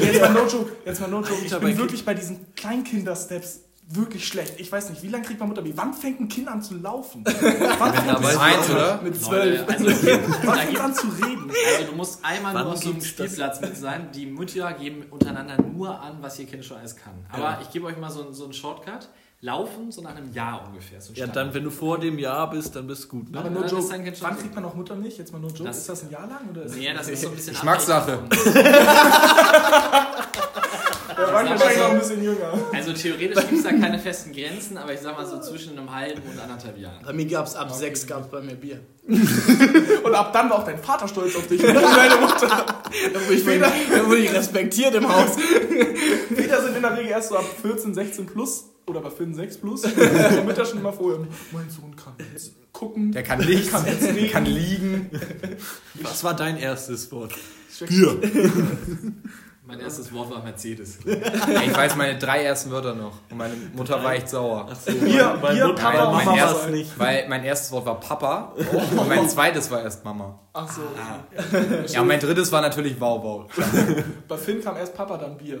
Jetzt mal no joke, jetzt mal no joke. Ich bin wirklich bei diesen Kleinkinder-Steps wirklich schlecht. Ich weiß nicht, wie lange kriegt man Mutterbaby? Wann fängt ein Kind an zu laufen? Wann fängt
Ja,
ich Eins, oder?
Mit zwölf.
Also,
Wann
da
fängt an zu reden?
also du musst einmal
Wann
nur auf so einem? Spielplatz mit sein. Die Mütter geben untereinander nur an, was ihr Kind schon alles kann. Aber
Ja.
ich gebe euch mal so, so einen Shortcut. Laufen so nach einem Jahr ungefähr. So ein
Ja, dann, wenn du vor dem Jahr bist, dann bist du gut,
Aber
ne?
no
Ja, das
joke,
ist dann kein
wann kriegt man auch Muttermilch? Jetzt mal no joke.
Das-
ist das ein Jahr lang? Oder ist
Nee, das ist so ein bisschen
Geschmackssache.
abhängig davon.
Der war
sag mal
wahrscheinlich
so-
noch ein bisschen jünger.
Also theoretisch gibt es da keine festen Grenzen, aber ich sag mal so zwischen einem halben und anderthalb Jahren.
Bei mir gab es ab sechs gab's bei mir Bier.
Und ab dann war auch dein Vater stolz auf dich. Und deine Mutter.
Da wurde ich, da wurde ich respektiert im Haus.
Väter sind in der Regel erst so ab 14, 16 plus oder bei 5, 6 plus. Die Mütter schon immer vorher. Mein Sohn kann jetzt gucken.
Der kann nicht,
Kann jetzt reden.
kann liegen.
Was war dein erstes Wort?
Bier.
Mein erstes Wort war Mercedes.
Ich weiß meine drei ersten Wörter noch. Und meine Mutter war echt sauer.
Bier,
Mein
Bier,
Mutter-
Papa,
mein
Mama.
erstes-
sein.
Weil mein erstes Wort war Papa und mein zweites war erst Mama.
Ach so.
Ja, und mein drittes war natürlich Wow Wow.
Bei Finn kam erst Papa, dann Bier.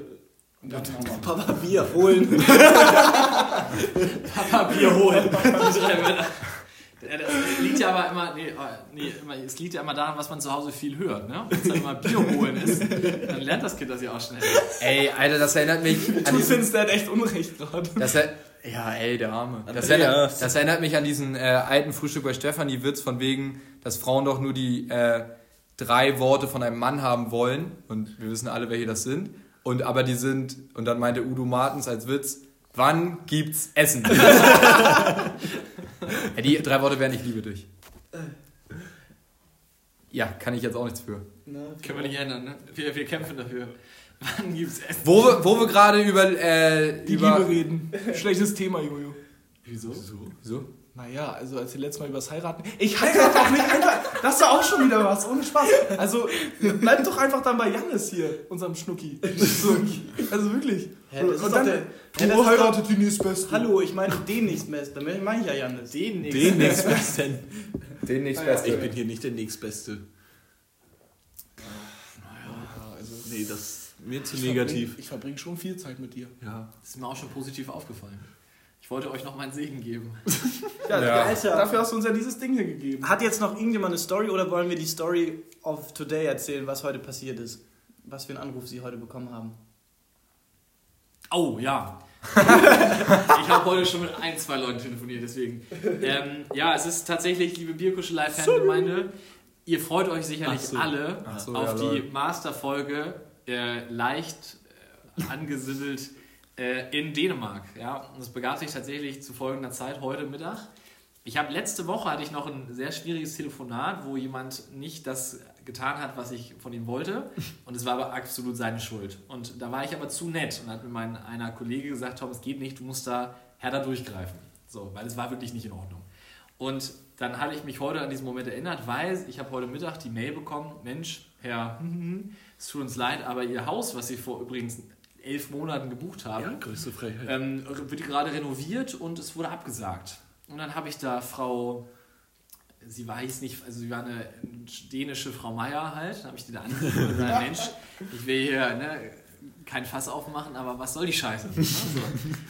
Und dann.
Papa Bier holen.
Papa Bier holen. Ja, Das liegt ja aber immer, nee, oh, nee, es liegt ja immer daran, was man zu Hause viel hört. Ne? Wenn es dann immer Bier holen ist, dann lernt das Kind das ja auch schnell.
Ey, Alter, das erinnert mich an
Du findest, der hat echt Unrecht gerade.
Das er, ja, ey, der Arme. Das erinnert, das erinnert mich an diesen äh, alten Frühstück bei Stefanie Witz von wegen, dass Frauen doch nur die äh, drei Worte von einem Mann haben wollen. Und wir wissen alle, welche das sind. Und aber die sind, und dann meinte Udo Martens als Witz, wann gibt's Essen? ja, die drei Worte wären, ich liebe dich. Ja, kann ich jetzt auch nichts für.
Können wir nicht ändern, ne? Wir, wir kämpfen dafür. Wann gibt's Essen?
Wo wir, wo wir gerade über, äh,
Die
über...
Liebe reden. Schlechtes Thema, Jojo.
Wieso?
Wieso?
Naja, also als wir letztes Mal über das Heiraten. Ich heirate doch nicht einfach. Das ist doch auch schon wieder was, ohne Spaß. Also bleib doch einfach dann bei Jannis hier, unserem Schnucki. So, also wirklich.
Hä, das
Und
doch
dann,
der-
du heiratet die nächstbeste.
Hallo, ich meine den nächstbeste. Damit meine ich ja Janis.
Den nicht.
Den nächstbesten.
Den nichts
Ah, ja.
Ich bin hier nicht der nächstbeste.
Ja, also,
Nee, das ist mir zu
ich
negativ.
verbring- Ich verbringe schon viel Zeit mit dir.
Ja.
Das ist mir auch schon positiv aufgefallen. Ich wollte euch noch meinen Segen geben.
Ja,
Ja.
Alter.
Dafür hast du uns ja dieses Ding hier gegeben.
Hat jetzt noch irgendjemand eine Story oder wollen wir die Story of today erzählen, was heute passiert ist? Was für einen Anruf Sie heute bekommen haben?
Oh, ja. ich habe heute schon mit ein, zwei Leuten telefoniert, deswegen. Ähm, ja, es ist tatsächlich, liebe Bierkuschelei-Fangemeinde, ihr freut euch sicherlich
so.
alle
so,
auf
ja,
die. Masterfolge äh, leicht äh, angesiedelt äh, in Dänemark. Ja, und es begab sich tatsächlich zu folgender Zeit heute Mittag. Ich habe letzte Woche hatte ich noch ein sehr schwieriges Telefonat, wo jemand nicht das getan hat, was ich von ihm wollte. Und es war aber absolut seine Schuld. Und da war ich aber zu nett und hat mir mein einer Kollege gesagt, Tom, es geht nicht, du musst da härter durchgreifen. So, weil es war wirklich nicht in Ordnung. Und dann habe ich mich heute an diesen Moment erinnert, weil ich habe heute Mittag die Mail bekommen, Mensch, Herr, es tut uns leid, aber Ihr Haus, was Sie vor übrigens elf Monaten gebucht haben,
Ja, größte Frechheit.
ähm, wird gerade renoviert und es wurde abgesagt. Und dann habe ich da Frau, sie weiß nicht, also sie war eine dänische Frau Meier halt, dann habe ich die da angerufen und gesagt, Mensch, ich will hier ne, kein Fass aufmachen, aber was soll die Scheiße? Ne? So,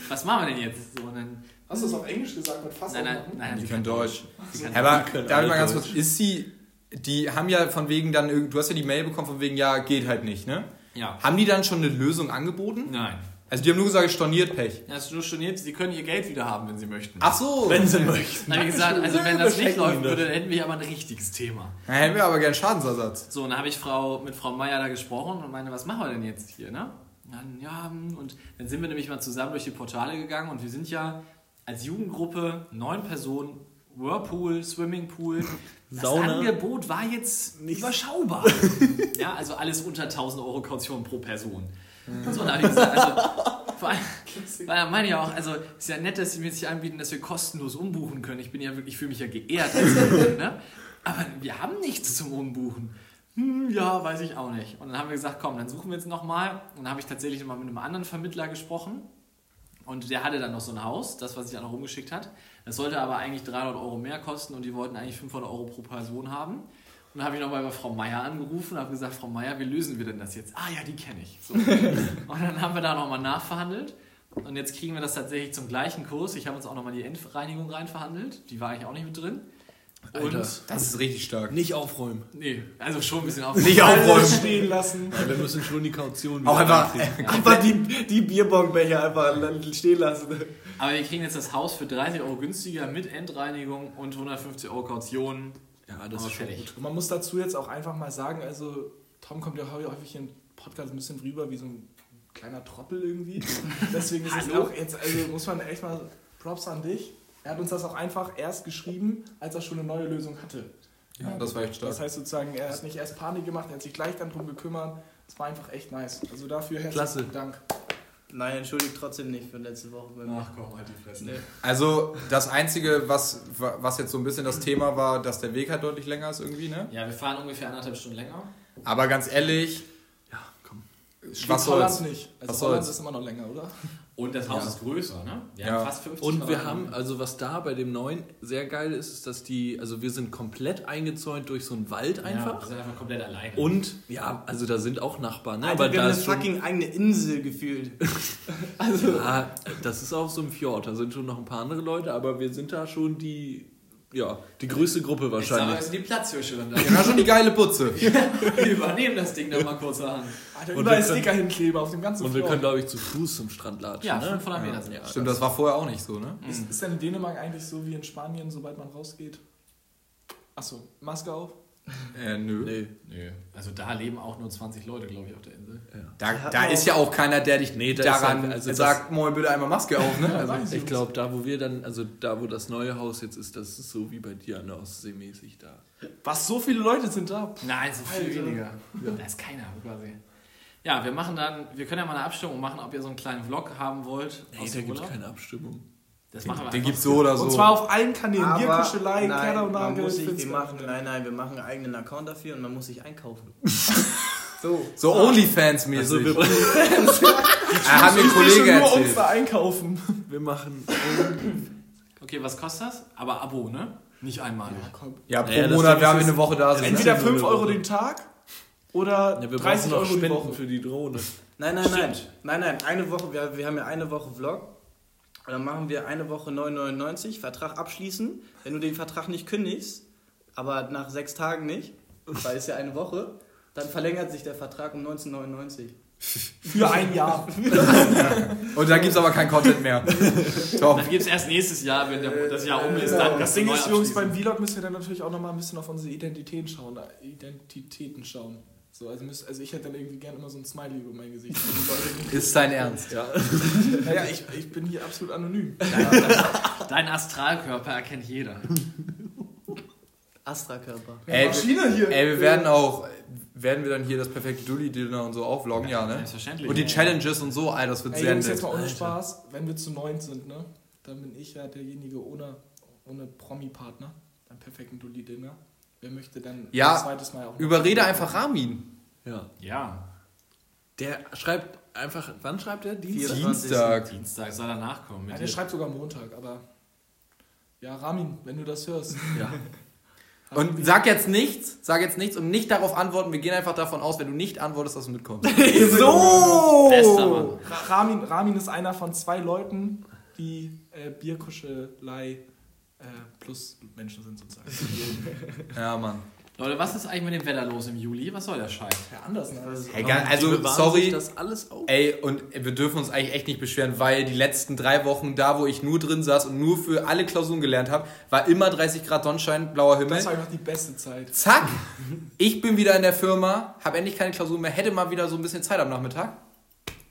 was machen wir denn jetzt? So, und dann,
Hast du es auf Englisch gesagt mit Fass
nein, nein,
aufmachen?
nein,
Die
sie
können
kann
Deutsch.
Sie kann
Aber darf ich mal ganz kurz,
Deutsch.
ist sie, die haben ja von wegen dann, irgend- du hast ja die Mail bekommen von wegen, ja, geht halt nicht, ne?
Ja.
Haben die dann schon eine Lösung angeboten?
Nein.
Also die haben nur gesagt, storniert Pech.
Ja, es ist nur storniert, sie können ihr Geld wieder haben, wenn sie möchten.
Ach so.
Wenn sie möchten.
Dann habe ich gesagt, also wenn das nicht läuft würde, dann hätten wir aber ein richtiges Thema.
Dann hätten wir aber gern Schadensersatz.
So, und dann habe ich Frau, mit Frau Meier da gesprochen und meine, was machen wir denn jetzt hier, ne? Und Dann, ja, und dann sind wir nämlich mal zusammen durch die Portale gegangen und wir sind ja als Jugendgruppe neun Personen, Whirlpool, Swimmingpool. Das
Sauna.
Angebot war jetzt nicht überschaubar. ja, also alles unter 1000 Euro Kaution pro Person. So, dann habe ich gesagt, also, vor allem, weil er meine ja auch, also ist ja nett, dass sie mir sich anbieten, dass wir kostenlos umbuchen können. Ich bin ja wirklich, ich fühle mich ja geehrt. Als, ne? Aber wir haben nichts zum Umbuchen. Hm, ja, weiß ich auch nicht. Und dann haben wir gesagt, komm, dann suchen wir jetzt nochmal. Und dann habe ich tatsächlich nochmal mit einem anderen Vermittler gesprochen. Und der hatte dann noch so ein Haus, das, was sich auch noch rumgeschickt hat. Das sollte aber eigentlich 300 Euro mehr kosten und die wollten eigentlich 500 Euro pro Person haben. Und dann habe ich nochmal bei Frau Meier angerufen und habe gesagt, Frau Meier, wie lösen wir denn das jetzt? Ah ja, die kenne ich. So. und dann haben wir da nochmal nachverhandelt. Und jetzt kriegen wir das tatsächlich zum gleichen Kurs. Ich habe uns auch nochmal die Endreinigung reinverhandelt. Die war eigentlich auch nicht mit drin. Und,
Alter.
Das ist richtig stark.
Nicht aufräumen.
nee, also schon ein bisschen auf.
Nicht
Alles
aufräumen.
stehen lassen.
Ja, wir müssen schon die Kaution
Auch einfach.
Einfach die, die Bierbongbecher einfach stehen lassen.
Aber wir kriegen jetzt das Haus für 30 Euro günstiger mit Endreinigung und 150 Euro Kaution.
Ja, das ist schon gut.
Und man muss dazu jetzt auch einfach mal sagen, also Tom kommt ja häufig im Podcast ein bisschen rüber wie so ein kleiner Trottel irgendwie. Deswegen ist es auch jetzt, also muss man echt mal Props an dich. Er hat uns das auch einfach erst geschrieben, als er schon eine neue Lösung hatte.
Ja, das war echt stark.
Das heißt sozusagen, er hat nicht erst Panik gemacht, er hat sich gleich dann drum gekümmert. Das war einfach echt nice. Also dafür herzlichen
Klasse.
Dank.
Nein, entschuldigt trotzdem nicht für letzte Woche. Bei mir.
Ach komm, halt die Fresse.
Nee.
Also das Einzige, was, was jetzt so ein bisschen das Thema war, dass der Weg halt deutlich länger ist irgendwie, ne?
Ja, wir fahren ungefähr anderthalb Stunden länger.
Aber ganz ehrlich,
Ja, komm.
was
Holland
soll's?
nicht. Also
Was
Holland
soll's?
ist immer noch länger, oder?
Und das Haus
Ja.
ist größer, ne? Wir
Ja.
haben fast 50
Und wir haben, also was da bei dem neuen sehr geil ist, ist, dass die, also wir sind komplett eingezäunt durch so einen Wald
Ja,
einfach.
wir sind einfach komplett alleine.
Und ja, also da sind auch Nachbarn, ne?
Alter,
aber
wir
da
haben eine fucking eigene Insel gefühlt.
ja, das ist auf so einem Fjord, da sind schon noch ein paar andere Leute, aber wir sind da schon die, ja, die größte Gruppe wahrscheinlich.
wir sind die Platzhirsche dann da.
Ja, schon die geile Putze.
wir übernehmen das Ding dann mal kurzerhand.
Alter,
Und
überall
wir können-
Sticker hinkleben auf dem ganzen
Und wir
Fjord.
können, glaube ich, zu Fuß zum Strand latschen.
Ja,
ne?
500 Meter sind
Ja,
Stimmt, das war vorher auch nicht so, ne?
Ist, ist denn in Dänemark eigentlich so wie in Spanien, sobald man rausgeht? Achso, Maske auf?
Äh, nö.
Nee,
Nö. Also da leben auch nur 20 Leute, glaube ich, auf der Insel.
ja.
Da, da ist ja auch keiner, der dich
Nee, da
daran
halt- also
sagt, moin, bitte einmal Maske auf, ne? Also,
Ich glaube, da wo wir dann, also da wo das neue Haus jetzt ist, das ist so wie bei dir an der Ostsee mäßig da.
Was, so viele Leute sind da?
Nein, es sind viel
Alter.
weniger. Da ist keiner quasi. Ja, wir machen dann, wir können ja mal eine Abstimmung machen, ob ihr so einen kleinen Vlog haben wollt.
Nee,
aus
da gibt es keine Abstimmung.
Das machen wir
den
einfach.
gibt's so oder so.
Und zwar auf allen Kanälen.
Aber
Bierkuschelei,
nein,
Kerner und
man
Nagel.
muss sich, wir machen, nein, nein, wir machen einen eigenen Account dafür und man muss sich einkaufen. so.
so Onlyfans-mäßig.
Also wir,
äh, haben mir ein Kollege
nur
erzählt.
uns da einkaufen.
wir machen.
Okay, was kostet das? Aber Abo, ne? Nicht einmalig.
Ja, pro
Ja, das
Monat,
Ding
wir haben eine Woche da sind.
Entweder
nur eine
5 Euro den Tag oder
Ja, wir
30
brauchen noch
Euro die
Spenden
Woche.
für die Drohne.
Nein, nein, nein. Nein, nein, eine Woche, wir, wir haben ja eine Woche Vlog. Und dann machen wir eine Woche 9,99, Vertrag abschließen. Wenn du den Vertrag nicht kündigst, aber nach sechs Tagen nicht, weil es ja eine Woche, dann verlängert sich der Vertrag um 19,99.
Für ein Jahr.
Und da gibt's aber kein Content mehr. Top.
Dann gibt es erst nächstes Jahr, wenn der, das Jahr um ist, dann
das
kannst du
Ding ist, Jungs, beim. Vlog müssen wir dann natürlich auch nochmal ein bisschen auf unsere Identitäten schauen. äh, Identitäten schauen. So, also, müsst, also ich hätte dann irgendwie gerne immer so ein Smiley über mein Gesicht.
Ist dein Ernst.
Ja.
naja, ich, ich bin hier absolut anonym.
Dein Astralkörper erkennt jeder.
Astra-Körper.
Ey,
Maschine hier.
Ey, wir werden auch, werden wir dann hier das perfekte Dulli-Dinner und so auch vloggen, ja, ne?
Selbstverständlich.
Und die Challenges und so, Alter, das wird
Ey,
sehr nett.
jetzt mal ohne Spaß, wenn wir zu neunt sind, ne? Dann bin ich ja derjenige ohne ohne Promi-Partner, beim perfekten Dulli-Dinner. Wer möchte dann
Ja,
ein zweites Mal auch noch-
Überrede einfach Ramin.
Ja.
Ja,
Der schreibt einfach, wann schreibt er? Dienstag?
24.
Dienstag.
Dienstag soll er nachkommen.
Ja, der
dir.
schreibt sogar Montag, aber. Ja, Ramin, wenn du das hörst.
Ja.
Und sag jetzt nichts, sag jetzt nichts und nicht darauf antworten. Wir gehen einfach davon aus, wenn du nicht antwortest, dass du mitkommst.
So!
Bester Mann.
Ra- Ramin, Ramin ist einer von zwei Leuten, die äh, Bierkuschelei äh, plus Menschen sind sozusagen.
Ja, Mann.
Leute, was ist eigentlich mit dem Wetter los im Juli? Was soll der Scheiß?
ja, anders. Ne?
Also sorry.
sich das alles auf.
Ey, und wir dürfen uns eigentlich echt nicht beschweren, weil die letzten drei Wochen, da wo ich nur drin saß und nur für alle Klausuren gelernt habe, war immer 30 Grad Sonnenschein, blauer Himmel.
Das war einfach die beste Zeit.
Zack, ich bin wieder in der Firma, habe endlich keine Klausuren mehr, hätte mal wieder so ein bisschen Zeit am Nachmittag.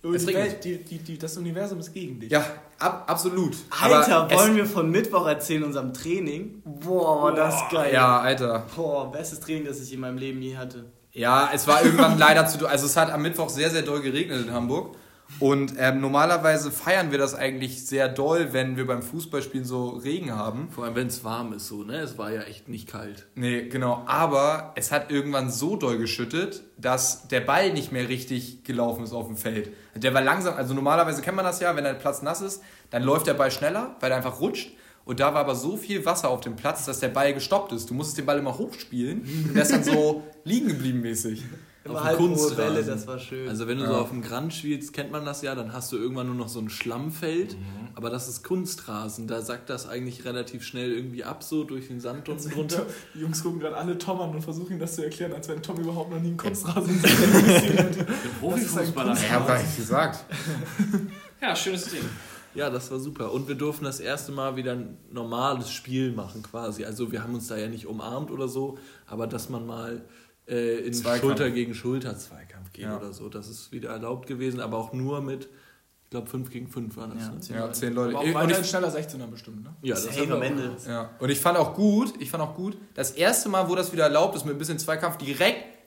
Welt, die, die, die, das Universum ist gegen dich.
Ja, ab, absolut.
Alter,
Aber
wollen wir von Mittwoch erzählen, unserem Training? Boah, war das geil.
Ja, Alter.
Boah, bestes Training, das ich in meinem Leben je hatte.
Ja, es war irgendwann leider zu. Also es hat am Mittwoch sehr, sehr doll geregnet in Hamburg. Und ähm, normalerweise feiern wir das eigentlich sehr doll, wenn wir beim Fußballspielen so Regen haben.
Vor allem, wenn es warm ist, so, ne? Es war ja echt nicht kalt.
Nee, genau. Aber es hat irgendwann so doll geschüttet, dass der Ball nicht mehr richtig gelaufen ist auf dem Feld. Der war langsam, also normalerweise kennt man das ja, wenn der Platz nass ist, dann läuft der Ball schneller, weil er einfach rutscht. Und da war aber so viel Wasser auf dem Platz, dass der Ball gestoppt ist. Du musstest den Ball immer hochspielen und der ist dann so liegen geblieben mäßig.
Immer
Auf dem
halb hohe
Kunstrasen.
Welle, das war schön.
Also wenn du
Ja.
so auf dem Grand spielst, kennt man das ja, dann hast du irgendwann nur noch so ein Schlammfeld,
Mhm.
aber das ist Kunstrasen, da sackt das eigentlich relativ schnell irgendwie ab, so durch den Sand unten drunter.
Die Jungs gucken gerade alle Tom an und versuchen ihm das zu erklären, als wenn Tom überhaupt noch nie einen Kunstrasen gesehen hätte.
Profifußballer.
Das ist ein
Ja, hab ich gesagt.
Ja, schönes Ding.
Ja, das war super. Und wir durften das erste Mal wieder ein normales Spiel machen quasi. Also wir haben uns da ja nicht umarmt oder so, aber dass man mal äh, in
Zweikampf.
Schulter gegen Schulter Zweikampf geht
Ja.
oder so, das ist wieder erlaubt gewesen, aber auch nur mit, ich glaube 5 gegen 5 war das.
Ja.
ne?
Ja, zehn Leute.
Aber auch
Und
weiterhin
ich,
schneller 16er bestimmt, ne?
Ja, das wir
am Ende.
ja. Und ich fand auch gut, ich fand auch gut, das erste Mal, wo das wieder erlaubt ist mit ein bisschen Zweikampf, direkt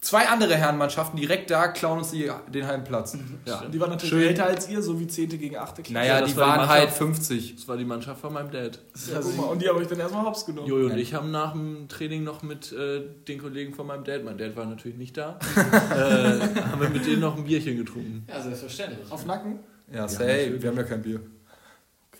zwei andere Herrenmannschaften direkt da klauen uns die, den halben Platz.
Ja.
Die waren natürlich
Schön.
älter als ihr, so wie 10. gegen 8. Klasse.
Naja,
das
die
war die
waren halt
Mannschaft.
50.
Das war die Mannschaft von meinem Dad.
Ja, guck mal, und die haben euch dann erstmal hops genommen.
Jojo und ich haben nach dem Training noch mit äh, den Kollegen von meinem Dad, mein Dad war natürlich nicht da, äh, haben wir mit denen noch ein Bierchen getrunken.
Ja, selbstverständlich.
Auf Nacken?
Ja, safe. wir haben ja kein Bier.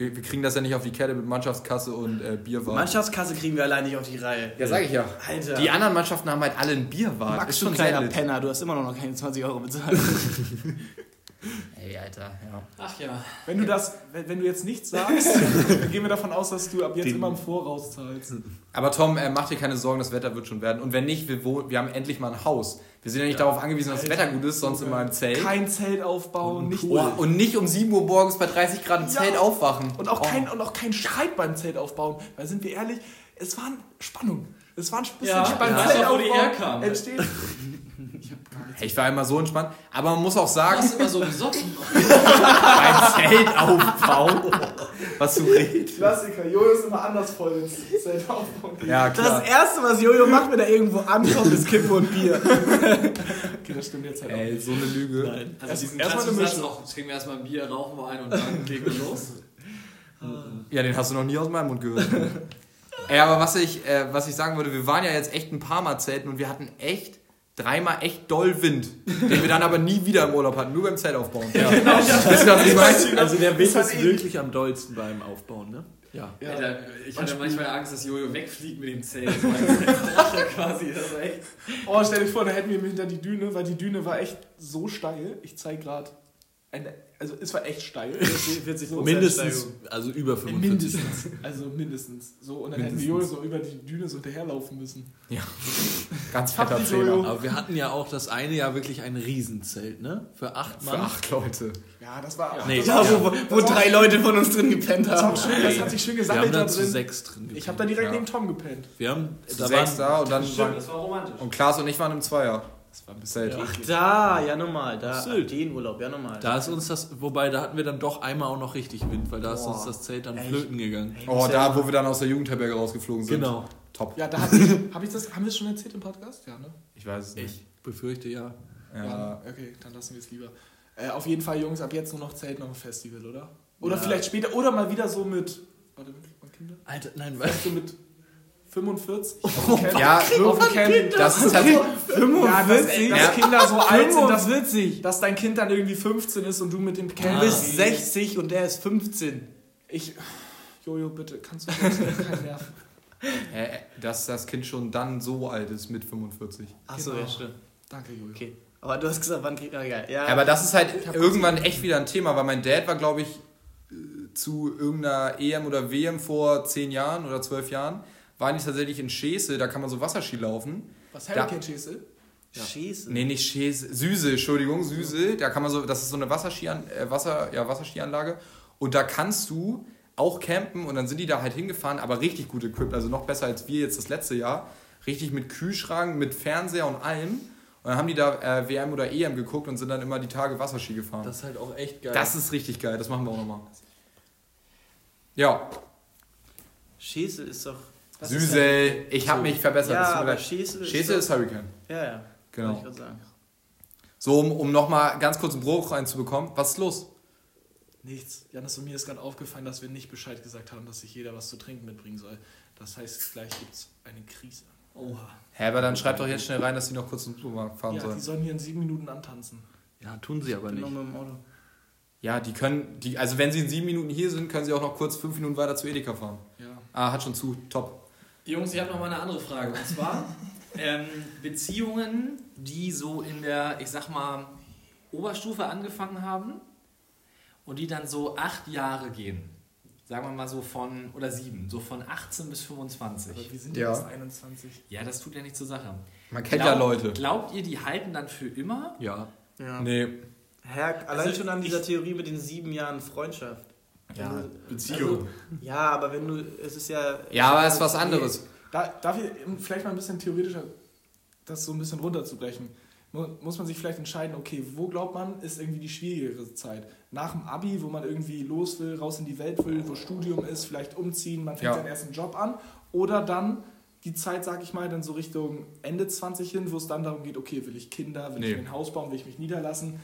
Wir, wir kriegen das ja nicht auf die Kette mit Mannschaftskasse und äh, Bierwaren.
Mannschaftskasse kriegen wir allein nicht auf die Reihe.
ja, sag ich ja.
Alter.
Die anderen Mannschaften haben halt alle ein Bierwaren.
Max,
Ist
du
schon
kleiner. Penner, du hast immer noch keine 20 Euro bezahlt.
Ey, Alter, ja.
Ach ja.
Wenn du das, wenn, wenn du jetzt nichts sagst, dann gehen wir davon aus, dass du ab jetzt
Den-
immer im Voraus zahlst.
Aber Tom, äh, mach dir keine Sorgen, das Wetter wird schon werden. Und wenn nicht, wir, wohnen, wir haben endlich mal ein Haus. Wir sind ja nicht darauf angewiesen, dass das Wetter gut ist, sonst immer im Zelt.
Kein Zelt aufbauen, nicht
Boah, und nicht um 7 Uhr morgens bei 30 Grad im
Ja.
Zelt aufwachen.
Und auch,
Oh.
kein, und auch kein Streit beim Zelt aufbauen. Weil sind wir ehrlich, es war Spannung. Es war ein bisschen
Ja,
Spannung.
ja. Wo die herkam?
Entsteht.
Hey, ich war immer so entspannt. Aber man muss auch sagen,
Warst immer so besoffen.
beim Zeltaufbau, was du redest.
Klassiker. Jojo ist immer anders voll ins Zelt aufbauen.
Ja, klar.
Das erste, was Jojo macht, wenn er irgendwo ankommt, ist Kippe und Bier.
Okay, das stimmt jetzt halt
Ey, so eine Lüge.
Also
Erst-
diesen
erstmal eine Mischung.
auch, trinken wir erstmal ein Bier, rauchen wir ein und dann legen wir los.
Ja, den hast du noch nie aus meinem Mund gehört. Ey, aber was ich, äh, was ich sagen würde, wir waren ja jetzt echt ein paar Mal zelten und wir hatten echt dreimal echt doll Wind, den wir dann aber nie wieder im Urlaub hatten, nur beim Zeltaufbauen. Ja. Wisst ihr, was ich?
Also der Wind ist wirklich am dollsten beim Aufbauen, ne? Ja.
Ja.
Alter, ich hatte manchmal Angst, dass Jojo wegfliegt mit dem Zelt. Quasi. Das war echt.
Oh, stell dich vor, da hätten wir hinter die Düne, weil die Düne war echt so steil. Ich zeig gerade eine, also es war echt steil.
40
So,
Mindestens, also über 45.
Mindestens. Also mindestens. So, und dann hätten wir Jojo so über die Düne so hinterherlaufen müssen.
Ja. Ganz fetter. Zehner.
Aber wir hatten ja auch das eine Jahr wirklich ein Riesenzelt, ne? Für acht
Für
Mann.
acht Leute.
Ja, das war.
Nee,
das,
Ja,
war
wo, wo drei Leute von uns drin gepennt
das, war
haben.
schön, das hat sich schön
Wir haben
gesammelt da
da zu
drin.
sechs drin
Ich habe da direkt
Ja.
neben Tom gepennt.
Wir haben, da
Sechs
waren,
da und dann
Stimmt,
waren,
das war romantisch.
und Klaas und ich waren im Zweier. Das war ein Zelt.
Ach da, ja normal, da
Sylt.
den Urlaub, ja normal.
da ist uns das, wobei da hatten wir dann doch einmal auch noch richtig Wind, weil da ist
Boah.
uns das Zelt dann
Echt?
flöten gegangen.
Oh, da, wo wir dann aus der Jugendherberge rausgeflogen sind.
Genau.
Top.
Ja, da hab ich, hab ich das, haben wir es schon erzählt im Podcast? Ja, ne?
Ich weiß es nicht.
Ich befürchte ja.
Ja.
Okay, dann lassen wir es lieber. Äh, auf jeden Fall, Jungs, ab jetzt nur noch Zelt, noch ein Festival, oder? Oder
Ja.
vielleicht später, oder mal wieder so mit. Warte, okay. Kinder?
Alter, nein,
weißt du, mit 45?
Ja,
auf dem Camping.
das ist halt.
Ja, dass, dass
Ja.
Kinder so alt sind, dass,
45.
dass dein Kind dann irgendwie 15 ist und du mit dem
Du
Camping.
bist 60 und der ist 15.
Ich. Jojo, bitte, kannst du bitte keinen Nerv.
Äh, dass das Kind schon dann so alt ist mit 45.
Achso,
Genau.
ja, stimmt.
Danke, Jojo.
Okay. Aber du hast gesagt, wann kriegt er geil. Ja.
Aber das ist halt irgendwann echt wieder ein Thema, weil mein Dad war, glaube ich, äh, zu irgendeiner EM oder WM vor 10 Jahren oder 12 Jahren, waren die tatsächlich in Schäse, da kann man so Wasserski laufen.
Was Hurricane Schäsel?
Scheiße.
Nee, nicht Schäse, Süße, Entschuldigung, Süße. Da kann man so, das ist so eine Wasserskian, äh, Wasser, ja, Wasserskianlage. Und da kannst du auch campen und dann sind die da halt hingefahren, aber richtig gut equipped, also noch besser als wir jetzt das letzte Jahr. Richtig mit Kühlschrank, mit Fernseher und allem. Und dann haben die da äh, WM oder EM geguckt und sind dann immer die Tage Wasserski gefahren.
Das ist halt auch echt geil.
Das ist richtig geil, das machen wir auch nochmal. Ja,
Schäsel ist doch. Was ist
Süße, ich habe mich verbessert.
Ja, aber ist
Schäse
doch-
ist Hurricane.
Ja, ja.
Genau. So, um, um nochmal ganz kurz einen Bruch reinzubekommen. Was ist los?
Nichts. Janis und mir ist gerade aufgefallen, dass wir nicht Bescheid gesagt haben, dass sich jeder was zu trinken mitbringen soll. Das heißt, gleich gibt es eine Krise. Oha.
Hä, aber dann schreibt doch jetzt schnell rein, dass sie noch kurz zum Supermarkt fahren
Ja, die
sollen.
sollen hier in sieben Minuten antanzen.
ja, tun sie aber
Bin
nicht.
noch mit dem Auto.
Ja, die können, die, also wenn sie in sieben Minuten hier sind, können sie auch noch kurz fünf Minuten weiter zu Edeka fahren.
Ja.
Ah, hat schon zu, top.
Jungs, ich habe noch mal eine andere Frage. Und zwar ähm, Beziehungen, die so in der, ich sag mal, Oberstufe angefangen haben und die dann so acht Jahre gehen. Sagen wir mal so von, oder sieben, so von 18 bis 25.
Aber wir sind
Ja.
ja erst 21.
Ja, das tut ja nichts zur Sache.
Man kennt ja Leute.
Glaubt ihr, die halten dann für immer?
Ja.
Ja.
Nee.
Herr, allein
Also
schon an
ich-
dieser Theorie mit den sieben Jahren Freundschaft.
Ja,
Beziehung. ja, aber wenn du, es ist ja.
Ja, aber es ist was anderes.
Da, darf ich vielleicht mal ein bisschen theoretischer das so ein bisschen runterzubrechen? Mu- Muss man sich vielleicht entscheiden, okay, wo glaubt man, ist irgendwie die schwierigere Zeit? Nach dem Abi, wo man irgendwie los will, raus in die Welt will, wo Studium ist, vielleicht umziehen, man fängt
Ja.
seinen ersten Job an. Oder dann die Zeit, sag ich mal, dann so Richtung Ende 20 hin, wo es dann darum geht, okay, will ich Kinder, will
Nee.
ich mir ein Haus bauen, will ich mich niederlassen?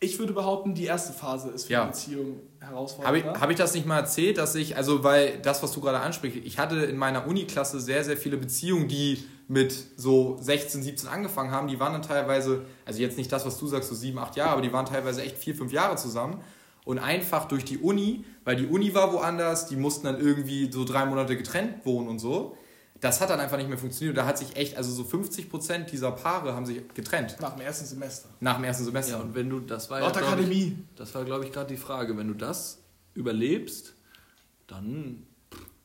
Ich würde behaupten, die erste Phase ist für
Ja.
die Beziehung
Habe
herausfordernd.
ich, hab ich das nicht mal erzählt, dass ich, also weil das, was du gerade ansprichst, ich hatte in meiner Uni-Klasse sehr, sehr viele Beziehungen, die mit so 16, 17 angefangen haben. Die waren dann teilweise, also jetzt nicht das, was du sagst, so sieben, acht Jahre, aber die waren teilweise echt vier, fünf Jahre zusammen. Und einfach durch die Uni, weil die Uni war woanders, die mussten dann irgendwie so drei Monate getrennt wohnen und so. Das hat dann einfach nicht mehr funktioniert. Da hat sich echt, also so 50 Prozent dieser Paare haben sich getrennt.
Nach dem ersten Semester.
Nach dem ersten Semester.
Ja, und wenn du, das war
Laut
ja, glaub ich,
Akademie.
das war, glaube ich, gerade die Frage. Wenn du das überlebst, dann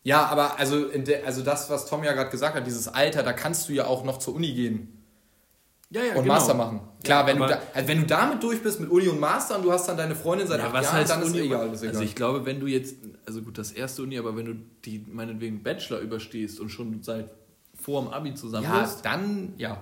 Ja, aber also, in der, also das, was Tom ja gerade gesagt hat, dieses Alter, da kannst du ja auch noch zur Uni gehen
ja, ja,
und Master machen. Klar,
Ja,
wenn, du da, also wenn du damit durch bist mit Uni und Master und du hast dann deine Freundin seit
Ja,
acht
was
Jahren, dann ist
Uni?
eh egal. Ist egal.
Also ich glaube, wenn du jetzt, also gut, das erste Uni, aber wenn du die meinetwegen Bachelor überstehst und schon seit vor dem Abi zusammen
ja,
bist,
dann, ja.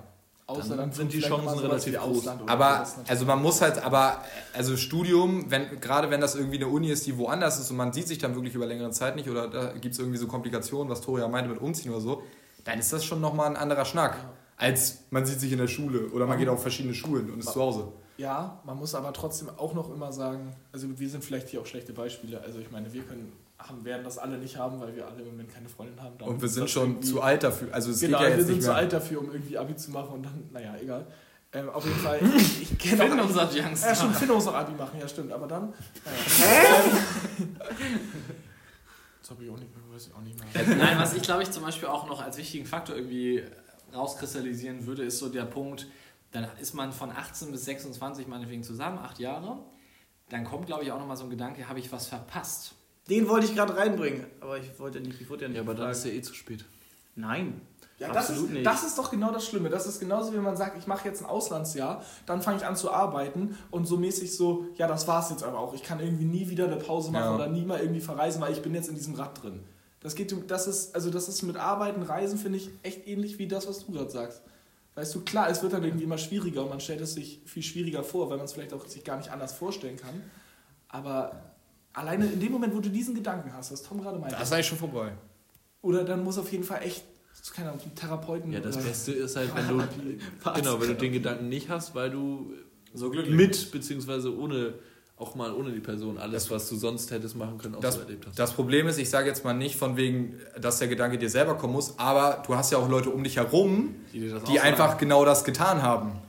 Außer
Dann sind die Chancen relativ groß.
Ausland
Aber, also man muss halt, aber, also Studium, wenn, gerade wenn das irgendwie eine Uni ist, die woanders ist und man sieht sich dann wirklich über längere Zeit nicht oder da gibt es irgendwie so Komplikationen, was Toria meinte mit Umziehen oder so, dann ist das schon nochmal ein anderer Schnack. Als man sieht sich in der Schule oder man geht auf verschiedene Schulen und ist zu Hause.
Ja, man muss aber trotzdem auch noch immer sagen, also wir sind vielleicht hier auch schlechte Beispiele. Also ich meine, wir können, haben, werden das alle nicht haben, weil wir alle im Moment keine Freundin haben. Darum
Und wir sind schon zu alt dafür. Also es
Genau,
geht ja
wir
jetzt
sind
nicht
zu
mehr.
alt dafür, um irgendwie Abi zu machen und dann, naja, egal. Ähm, auf jeden Fall, ich, ich kenne
Finden
auch...
uns das Youngster.
Ja, stimmt, Finno muss noch Abi machen, ja stimmt, aber dann... Naja. Das habe ich auch nicht mehr, weiß ich auch nicht mehr.
Nein, was ich glaube ich zum Beispiel auch noch als wichtigen Faktor irgendwie rauskristallisieren würde, ist so der Punkt, dann ist man von 18 bis 26 meinetwegen zusammen, acht Jahre. Dann kommt, glaube ich, auch nochmal so ein Gedanke, habe ich was verpasst?
Den wollte ich gerade reinbringen, aber ich wollte nicht, ich wurde ja nicht
ja, aber dann
gefragt.
ist ja eh zu spät.
Nein.
Ja, das
Absolut
ist,
nicht.
das ist doch genau das Schlimme. Das ist genauso, wie man sagt, ich mache jetzt ein Auslandsjahr, dann fange ich an zu arbeiten und so mäßig so, ja, das war's jetzt aber auch. Ich kann irgendwie nie wieder eine Pause machen
Ja.
oder nie mal irgendwie verreisen, weil ich bin jetzt in diesem Rad drin. Das geht, um- das ist, also das ist mit Arbeiten, Reisen, finde ich, echt ähnlich wie das, was du gerade sagst. Weißt du, klar, es wird dann irgendwie immer schwieriger und man stellt es sich viel schwieriger vor, weil man es vielleicht auch sich gar nicht anders vorstellen kann. Aber alleine in dem Moment, wo du diesen Gedanken hast, was Tom gerade meinte,
Das ist eigentlich schon vorbei.
oder dann muss auf jeden Fall echt, keine Ahnung, ein Therapeuten
Ja, das
oder
Beste ist halt, wenn du, genau, wenn du den Gedanken nicht hast, weil du
So glücklich.
mit beziehungsweise ohne auch mal ohne die Person alles, was du sonst hättest machen können, auch
Das,
so erlebt hast.
das Problem ist, ich sage jetzt mal nicht von wegen, dass der Gedanke dir selber kommen muss, aber du hast ja auch Leute um dich herum,
Die das
die einfach genau das getan haben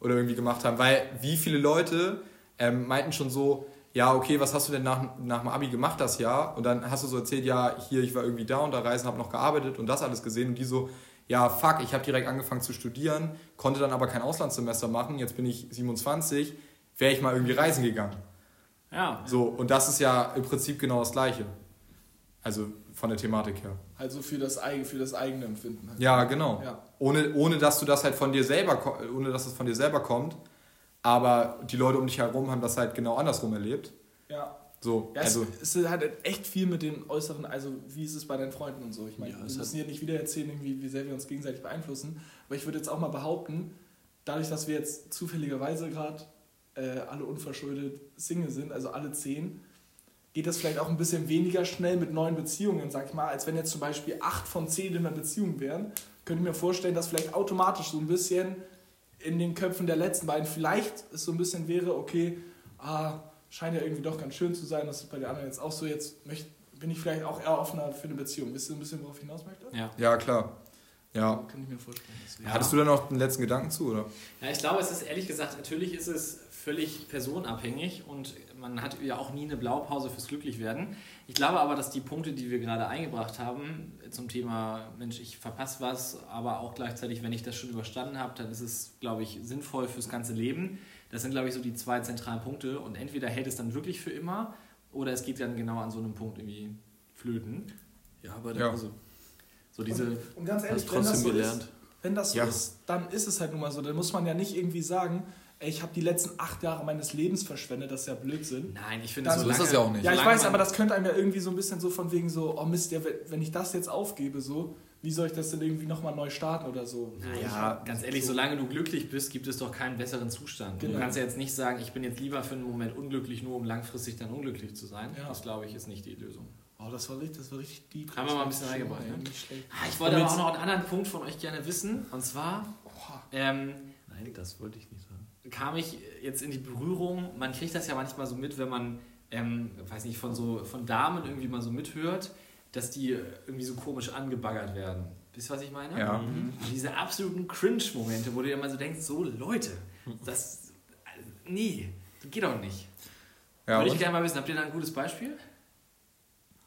oder irgendwie gemacht haben. Weil wie viele Leute ähm, meinten schon so, ja, okay, was hast du denn nach, nach dem Abi gemacht das Jahr? Und dann hast du so erzählt, ja, hier, ich war irgendwie da und da reisen, habe noch gearbeitet und das alles gesehen. Und die so, ja, fuck, ich habe direkt angefangen zu studieren, konnte dann aber kein Auslandssemester machen, jetzt bin ich 27, wäre ich mal irgendwie reisen gegangen.
Ja,
So, und das ist ja im Prinzip genau das Gleiche. Also von der Thematik her.
Also für das, eigene, für das eigene Empfinden. Halt.
Ja, genau.
Ja.
Ohne, ohne dass du das halt von dir selber, ohne dass es von dir selber kommt, aber die Leute um dich herum haben das halt genau andersrum erlebt.
Ja.
So,
Ja,
also,
es, es hat halt echt viel mit den äußeren, also wie ist es bei deinen Freunden und so. Ich meine,
Ja,
wir müssen hier nicht wieder erzählen, irgendwie, wie sehr wir uns gegenseitig beeinflussen. Aber ich würde jetzt auch mal behaupten, dadurch, dass wir jetzt zufälligerweise gerade äh, alle unverschuldet Single sind, also alle zehn, geht das vielleicht auch ein bisschen weniger schnell mit neuen Beziehungen, sag ich mal, als wenn jetzt zum Beispiel acht von zehn in einer Beziehung wären. Könnte ich mir vorstellen, dass vielleicht automatisch so ein bisschen in den Köpfen der letzten beiden vielleicht es so ein bisschen wäre, okay, ah, scheint ja irgendwie doch ganz schön zu sein, das ist bei den anderen jetzt auch so, jetzt möcht, bin ich vielleicht auch eher offener für eine Beziehung. Wisst ihr ein bisschen, worauf ich hinaus möchte?
ja.
ja, klar. Ja.
Kann ich mir vorstellen.
Ja.
Hattest du da noch einen letzten Gedanken zu, oder?
Ja, ich glaube, es ist ehrlich gesagt, natürlich ist es völlig personenabhängig und man hat ja auch nie eine Blaupause fürs Glücklichwerden. Ich glaube aber, dass die Punkte, die wir gerade eingebracht haben zum Thema, Mensch, ich verpasse was, aber auch gleichzeitig, wenn ich das schon überstanden habe, dann ist es, glaube ich, sinnvoll fürs ganze Leben. Das sind, glaube ich, so die zwei zentralen Punkte und entweder hält es dann wirklich für immer oder es geht dann genau an so einem Punkt irgendwie flöten.
ja, aber
Ja.
also,
So diese,
Und ganz ehrlich, wenn das
trotzdem
so
gelernt.
ist, wenn das so
Ja.
ist, dann ist es halt nun mal so. Dann muss man ja nicht irgendwie sagen, ey, ich habe die letzten acht Jahre meines Lebens verschwendet, das ist ja Blödsinn.
nein, ich finde
So ist das ja auch nicht.
Ja, ich weiß, aber das könnte einem ja irgendwie so ein bisschen so von wegen so, oh Mist, ja, wenn ich das jetzt aufgebe, so, wie soll ich das denn irgendwie nochmal neu starten oder so? so
Naja, ganz ehrlich,
so.
solange du glücklich bist, gibt es doch keinen besseren Zustand. Du
Genau.
kannst ja jetzt nicht sagen, ich bin jetzt lieber für einen Moment unglücklich, nur um langfristig dann unglücklich zu sein.
Ja.
Das, glaube ich, ist nicht die Lösung.
Oh, das war richtig, das war richtig deep.
Haben wir mal ein bisschen reingebracht,
ja.
ne? Ah, Ich wollte aber auch noch einen anderen Punkt von euch gerne wissen. Und zwar ähm,
Nein, das wollte ich nicht sagen.
Kam ich jetzt in die Berührung, man kriegt das ja manchmal so mit, wenn man, ähm, weiß nicht, von so von Damen irgendwie mal so mithört, dass die irgendwie so komisch angebaggert werden. Wisst ihr, was ich meine?
Ja.
Und diese absoluten Cringe-Momente, wo du dir immer so denkst, so Leute, das, nee, das geht doch nicht.
Ja,
Würde ich gerne mal wissen, habt ihr da ein gutes Beispiel?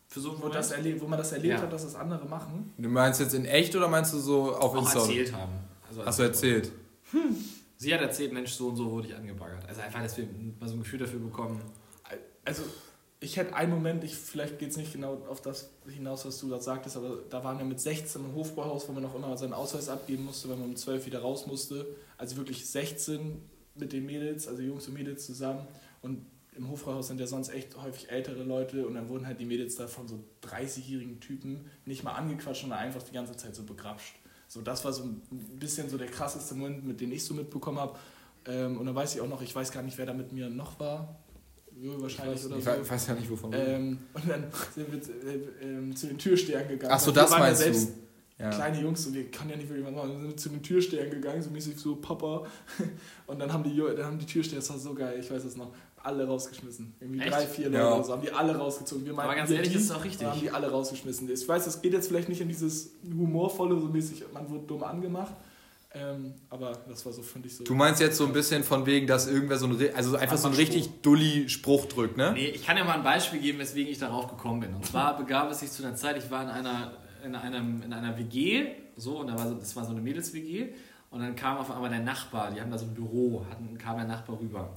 Für so
Wo, das erlebt, wo man das erlebt
Ja.
hat, dass das andere machen.
Du meinst jetzt in echt oder meinst du so auf
auch
Insta?
erzählt haben. Also
Hast du erzählt?
Sie hat erzählt, Mensch, so und so wurde ich angebaggert. Also einfach, dass wir mal so ein Gefühl dafür bekommen.
Also, ich hätte einen Moment, ich, vielleicht geht es nicht genau auf das hinaus, was du gerade sagtest, aber da waren wir mit 16 im Hofbauhaus, wo man noch immer seinen Ausweis abgeben musste, wenn man um 12 wieder raus musste. Also wirklich 16 mit den Mädels, also Jungs und Mädels zusammen. Und im Hofbauhaus sind ja sonst echt häufig ältere Leute und dann wurden halt die Mädels da von so 30-jährigen Typen nicht mal angequatscht, sondern einfach die ganze Zeit so begrapscht. So, das war so ein bisschen so der krasseste Moment, mit dem ich so mitbekommen habe. Ähm, und dann weiß ich auch noch, ich weiß gar nicht, wer da mit mir noch war. Jö, wahrscheinlich oder
Ich
so.
we- weiß ja nicht, wovon
Ähm, und dann sind wir äh, ähm, zu den Türstehern gegangen.
Ach so,
Weil wir
das
waren ja
meinst
selbst
du. Ja.
Kleine Jungs, so, wir können ja nicht wirklich was machen. Dann sind wir zu den Türstehern gegangen, so mäßig so Papa. Und dann haben die, dann haben die Türsteher, das war so geil, ich weiß es noch, alle rausgeschmissen. Irgendwie
Echt?
drei, vier Leute
Ja.
oder so, haben die alle rausgezogen. Wir
Aber
meinten,
ganz ehrlich,
die,
das ist auch richtig.
haben die alle rausgeschmissen. Ich weiß, es geht jetzt vielleicht nicht in dieses humorvolle, so mäßig, man wurde dumm angemacht. Ähm, aber das war so, finde ich so.
Du meinst jetzt so ein bisschen von wegen, dass irgendwer so ein, also einfach so einen richtig dulli Spruch drückt, ne?
Nee, ich kann ja mal ein Beispiel geben, weswegen ich darauf gekommen bin. Und zwar begab es sich zu einer Zeit, ich war in einer, in einem, in einer WG, so, und da war so, das war so eine Mädels-WG. Und dann kam auf einmal der Nachbar, die haben da so ein Büro, hatten, kam der Nachbar rüber.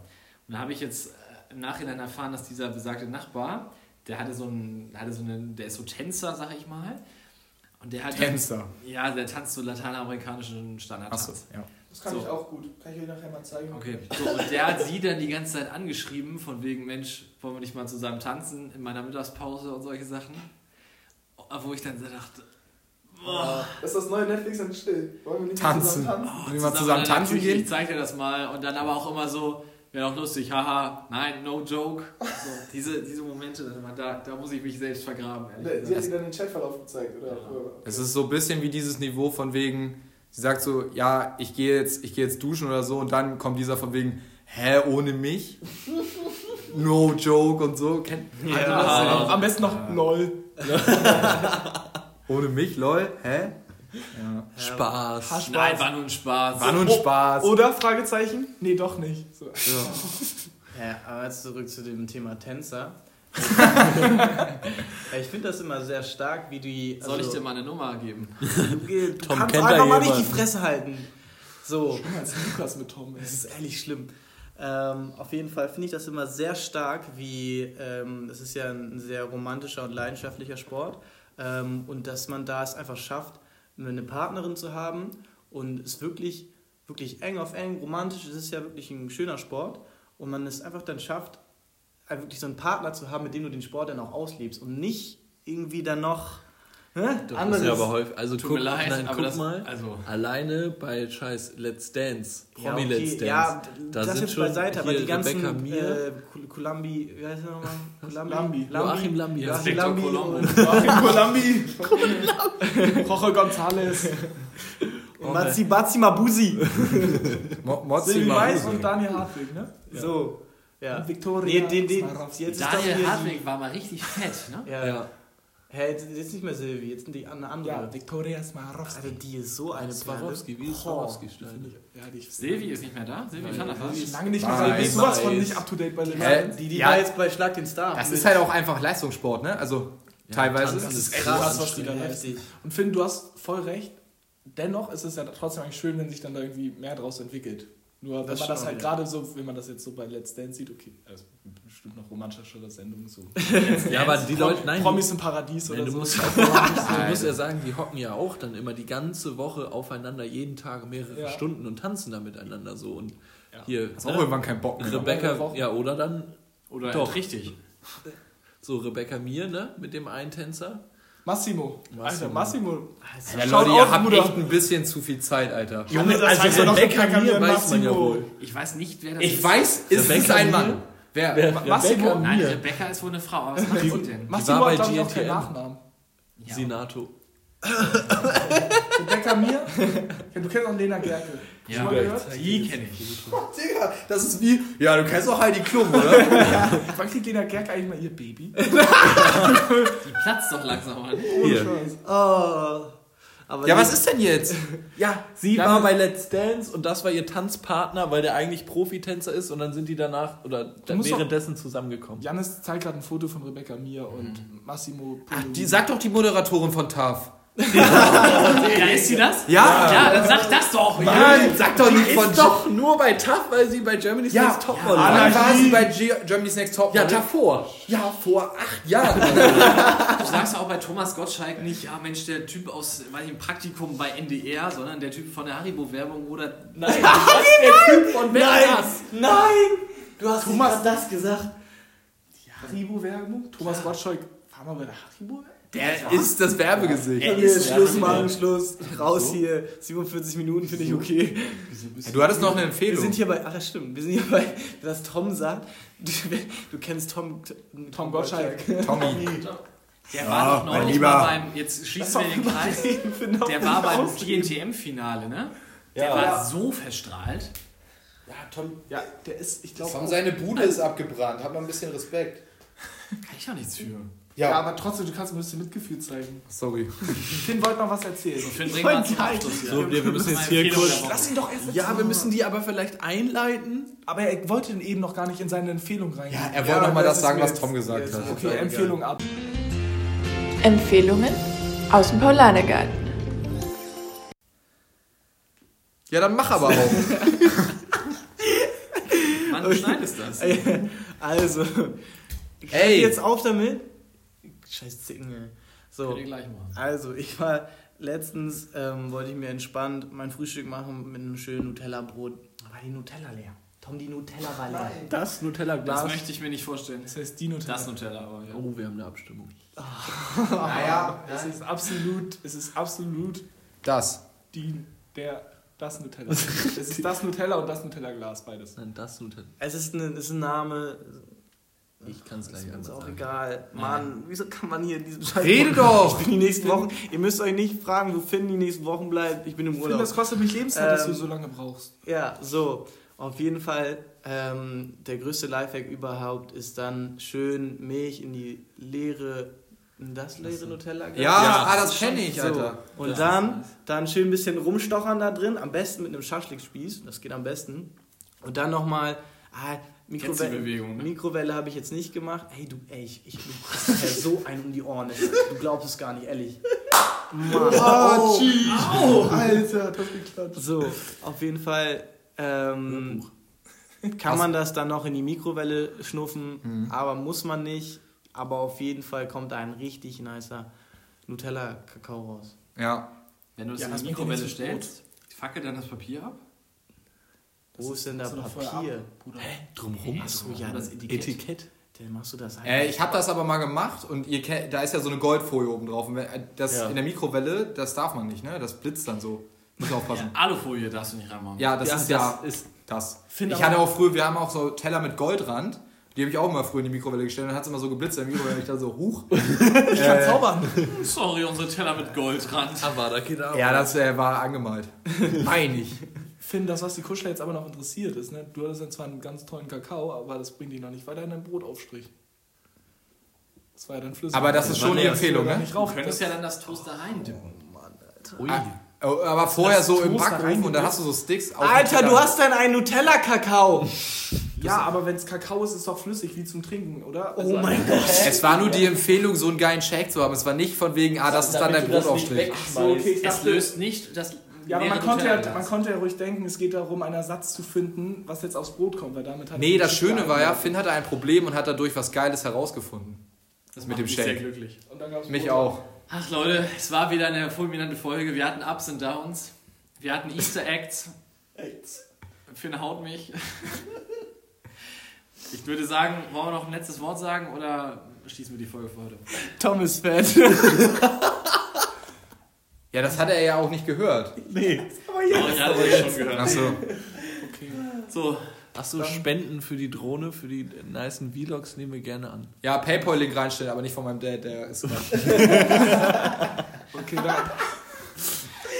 Und da habe ich jetzt im Nachhinein erfahren, dass dieser besagte Nachbar, der hatte so einen, hatte so einen, der ist so Tänzer, sag ich mal. Und der hat
Tänzer.
Ja, der tanzt so lateinamerikanischen Standardtanz.
Achso, ja.
das kann
so.
ich auch gut. Kann ich euch nachher mal zeigen.
Okay, so, und der hat sie dann die ganze Zeit angeschrieben, von wegen, Mensch, wollen wir nicht mal zusammen tanzen in meiner Mittagspause und solche Sachen. Wo ich dann so dachte, boah,
Das ist das neue Netflix und still. Wollen wir nicht
Tanzen.
zusammen tanzen?
Wollen wir mal zusammen
der
tanzen gehen?
Ich zeig dir das mal. Und dann aber auch immer so, wäre doch lustig, haha, nein, no joke. So, diese, diese Momente, immer, da, da muss ich mich selbst vergraben. ehrlich
Sie hat
gesagt.
dir dann den Chatverlauf gezeigt, oder?
Es ist so ein bisschen wie dieses Niveau von wegen, sie sagt so, ja, ich gehe jetzt, ich gehe jetzt duschen oder so und dann kommt dieser von wegen, hä, ohne mich? No Joke und so. Kennt,
Also, Am besten noch Null.
ohne mich, lol. Hä?
Spaß.
Spaß.
Nein, war nur ein Spaß.
War nur ein Spaß.
Oder? Fragezeichen? Nee, doch nicht. So.
Ja, aber jetzt zurück zu dem Thema Tänzer. ja, ich finde das immer sehr stark, wie die.
Soll ich
also-
dir mal eine Nummer geben?
Du, du
Tom
kannst
kennt
einfach
da
mal nicht die. Fresse halten. So,
Als Lukas mit Tom.
das ist ehrlich schlimm. Ähm, auf jeden Fall finde ich das immer sehr stark, wie ähm, das ist ja ein sehr romantischer und leidenschaftlicher Sport ähm, und dass man da es einfach schafft, eine Partnerin zu haben und es wirklich, wirklich eng auf eng, romantisch, es ist ja wirklich ein schöner Sport und man es einfach dann schafft, wirklich so einen Partner zu haben, mit dem du den Sport dann auch auslebst und nicht irgendwie dann noch hä,
Das ist ja aber häufig. Also
Tut
guck,
mir leid,
nein, guck
das-
mal.
also-
alleine bei scheiß Let's Dance,
Ja,
Promi
okay,
Let's Dance.
ja,
da
das
sind
jetzt
schon
beiseite, aber die ganzen
Rebecca Mir,
äh, Kul- Kulambi, wie heißt der nochmal? Kulambi?
Lambi.
Joachim Lambi.
Joachim Lambi
Colombo.
und,
Joachim Colombi. Jorge González.
und Matzi Batzi Mabusi.
Mal.
Weiß und Daniel Hartwig, ne?
So, ja.
Und Victoria
Nee, den, den, jetzt ist doch
Daniel
hier
Hartwig war mal richtig fett, ne?
Ja.
Ja.
Hä, jetzt, jetzt nicht mehr Silvi, jetzt sind die eine andere.
Ja, Victoria Swarovski.
also die ist so eine
Swarovski, wie ist
Boah.
Swarovski-Stein?
Ja,
Silvi ist nicht mehr da? Silvi der
Die ist lange nicht mehr da. Bist sowas von nicht up to date bei den?
Die, die
Ja.
war jetzt bei Schlag den Star.
Das ist halt auch einfach Leistungssport, ne? Also teilweise.
tanzen
Das ist
ist
echt
krass.
krass, was die da leisten.
heftig.
Und Finn, du hast voll recht. Dennoch ist es ja trotzdem eigentlich schön, wenn sich dann da irgendwie mehr draus entwickelt. Nur wenn
Das
man das halt
ja.
gerade so, wenn man das jetzt so bei Let's Dance sieht, okay, also bestimmt noch romantischere Sendungen so.
Ja, aber die Leute, nein,
Promis im Paradies
Nein,
oder
du,
so.
musst, du musst ja sagen, die hocken ja auch dann immer die ganze Woche aufeinander, jeden Tag mehrere
Ja.
Stunden und tanzen da miteinander so. Und
Ja.
hier,
Ist auch irgendwann kein Bock mehr.
Rebecca,
Wochen.
ja, oder dann
Oder
Doch.
richtig?
so Rebecca Mir, ne, mit dem einen Tänzer.
Massimo. Alter, Massimo.
Ja,
Schaut
Leute, ihr
auf,
habt
Bruder.
echt ein bisschen zu viel Zeit, Alter.
Junge, das heißt ja noch
Rebecca
Rebecca
Mir weiß man ja
Massimo.
wohl.
Ich weiß nicht, wer das
Ich
ist.
weiß, ist es ein? Mann. Wer?
Wer-
Massimo?
Rebecca
Nein. Rebecca ist wohl eine Frau. Aber was macht sie denn?
Massimo hat, glaube ich, auch keinen. Nachnamen.
Ja.
Sinato.
Rebecca Mir? Du kennst auch Lena Gerke.
Ja,
Schon mal gehört?
die kenne ich.
Digga, das ist wie. Ja, du kennst auch Heidi Klum, oder?
Wann kriegt Lena Gerke eigentlich mal ihr Baby?
Die platzt doch langsam an.
Hier.
Oh. Aber
ja, was ist denn jetzt?
Ja, sie war bei Let's Dance und das war ihr Tanzpartner, weil der eigentlich Profitänzer ist und dann sind die danach oder währenddessen zusammengekommen.
Janis zeigt gerade ein Foto von Rebecca Mir und Massimo.
Ach, die sagt doch die Moderatorin von TAF.
Ja, ist sie das?
Ja.
Ja, dann sag das doch.
Nein, sag doch nicht von
Ist doch nur bei TAF, weil sie bei Germany's
Ja,
Next Topmodel
Wann
war.
war sie bei G Germany's Next Top?
Ja, davor.
ja, vor acht Jahren.
Du sagst auch bei Thomas Gottschalk nicht, ja Mensch, der Typ aus, im Praktikum bei NDR, sondern der Typ von der Haribo-Werbung oder
Nein, ist der Typ von
Nein!
das?
Nein! Du hast
Thomas-
das gesagt.
Haribo-Werbung? Thomas Gottschalk. War mal bei der Haribo-Werbung?
Der ist das Werbegesicht.
Können wir Schluss machen, Schluss. Raus hier. 47 Minuten finde ich okay.
Du hattest noch eine
Wir
Empfehlung.
sind hier bei, ach das stimmt, wir sind hier bei, was Tom sagt. Du, du kennst Tom,
Tom Gottschalk.
Tommy.
der
Ja,
war doch
mein
neulich
Lieber.
mal beim, jetzt schließen wir den Kreis, der war beim GNTM-Finale, ne? Der war so verstrahlt.
Ja, Tom,
Ja, der ist, ich glaube.
Tom, seine Bude ist abgebrannt. Hab mal ein bisschen Respekt.
Kann ich doch nichts für.
Ja, aber trotzdem, du kannst ein bisschen Mitgefühl zeigen.
Sorry.
Finn wollte noch was erzählen.
So, Finn, bring mal zum Abschluss hier.
So, wir, wir müssen jetzt hier kurz.
Lass ihn doch erst
Ja, wir müssen die aber vielleicht einleiten.
Aber er wollte eben noch gar nicht in seine Empfehlung reingehen.
Er wollte noch mal
das
sagen, was Tom gesagt
jetzt-
hat.
Okay,
egal.
Empfehlung ab.
Empfehlungen aus dem Paulanergarten.
Ja, dann mach aber auch.
Wann du schneidest das?
also.
Ey.
jetzt auf damit. Scheiß Zicken, ey. So,
Könnt ihr gleich machen.
also ich war letztens, ähm, wollte ich mir entspannt mein Frühstück machen mit einem schönen Nutella-Brot. War die Nutella leer? Tom, die Nutella war leer.
Das
Das
Nutella-Glas.
möchte ich mir nicht vorstellen.
Das heißt Dino
Das Nutella, aber ja.
Oh, wir haben eine Abstimmung.
Naja,
Es ist absolut, es ist absolut
das.
die, der, das Nutella. es ist das Nutella und das Nutella-Glas, beides.
Nein, das Nutella.
Es ist, ein, es ist ein Name,
Ich kann es gleich
ist
einmal
auch
sagen.
egal. Mann, wieso kann man hier in diesem Scheiß...
Rede doch!
Ich bin die nächsten Wochen, ihr müsst euch nicht fragen, wo Finn die nächsten Wochen bleibt. Ich bin im
Finn,
Urlaub.
das kostet mich Lebenszeit, dass
Ähm,
du so lange brauchst.
Ja, so. Auf jeden Fall, ähm, der größte Lifehack überhaupt ist dann schön Milch in die leere, in das leere Nutella.
Ja,
Ja,
ah, das kenne ich,
So,
Alter.
und
Das
dann, dann schön ein bisschen rumstochern da drin, am besten mit einem Schaschlikspieß, das geht am besten. Und dann nochmal, ah, Mikrowelle,
ne?
Mikrowelle habe ich jetzt nicht gemacht. Ey, du, ey, ich, ich du kriegst nachher so einen um die Ohren. Du glaubst es gar nicht, ehrlich. Mann.
Oh, Au, Alter, das geklatscht.
So, auf jeden Fall ähm, kann man das dann noch in die Mikrowelle schnuffen, aber muss man nicht. Aber auf jeden Fall kommt da ein richtig nicer Nutella-Kakao raus.
Ja.
Wenn du es
Ja,
in die Mikrowelle stellst, fackelt dann das Papier ab?
Wo ist denn da Papier?
ab, Bruder.
Drumrum?
Achso, ja,
das Etikett.
Etikett.
Dann machst du das einfach.
Äh, ich habe das aber mal gemacht und ihr kennt, da ist ja so eine Goldfolie oben drauf. Und äh, das
Ja.
in der Mikrowelle, das darf man nicht, ne? Das blitzt dann so. Muss aufpassen.
Ja, Alufolie darfst du nicht reinmachen.
Ja, das
Ja,
ist
das
ja
ist-
das. Ich
aber-
hatte auch früher, wir haben auch so Teller mit Goldrand. Die habe ich auch immer früher in die Mikrowelle gestellt und dann hat es immer so geblitzt in der Mikrowelle. Ich dachte so, huch.
Ich kann zaubern.
Sorry, unsere Teller mit Goldrand.
Aber da geht ab.
Ja, das äh, war angemalt. Meine ich.
Finn, das, was die Kuschler jetzt aber noch interessiert ist, ne? du hattest ja zwar einen ganz tollen Kakao, aber das bringt dich noch nicht weiter in deinen Brotaufstrich. Das war ja dann flüssig.
Aber das ist schon die Empfehlung, ne?
Nicht
Du könntest ja dann das Toast da reindippen.
Ui.
Ah, oh, aber vorher so im Backofen und dann hast du so Sticks.
Alter, du hast dann einen Nutella-Kakao.
Ja, aber wenn es Kakao ist, ist es doch flüssig wie zum Trinken, oder? Also
Oh mein Gott.
Es war nur die Empfehlung, so einen geilen Shake zu haben. Es war nicht von wegen, ah, das ist dann dein Brotaufstrich.
So, okay,
Es löst nicht das
ja, aber man konnte, ja, man konnte ja ruhig denken, es geht darum, einen Ersatz zu finden, was jetzt aufs Brot kommt, weil damit hat
Nee, das Schöne war ja, Finn hatte ein Problem und hat dadurch was Geiles herausgefunden.
Das
mit dem
mich
Shake.
sehr glücklich.
Und dann gab's
Mich
Brot.
auch.
Ach Leute, es war wieder eine fulminante Folge. Wir hatten Ups und Downs. Wir hatten Easter Acts. Finn haut mich. Ich würde sagen, wollen wir noch ein letztes Wort sagen oder schließen wir die Folge für heute?
Tom ist fett.
Ja, das hat er ja auch nicht gehört.
Nee.
Oh, ich hatte es schon gehört.
Achso.
So,
Achso, Spenden für die Drohne, für die nicen Vlogs nehmen wir gerne an.
Ja, Paypal-Link reinstellen, aber nicht von meinem Dad, der ist.
Okay, dann,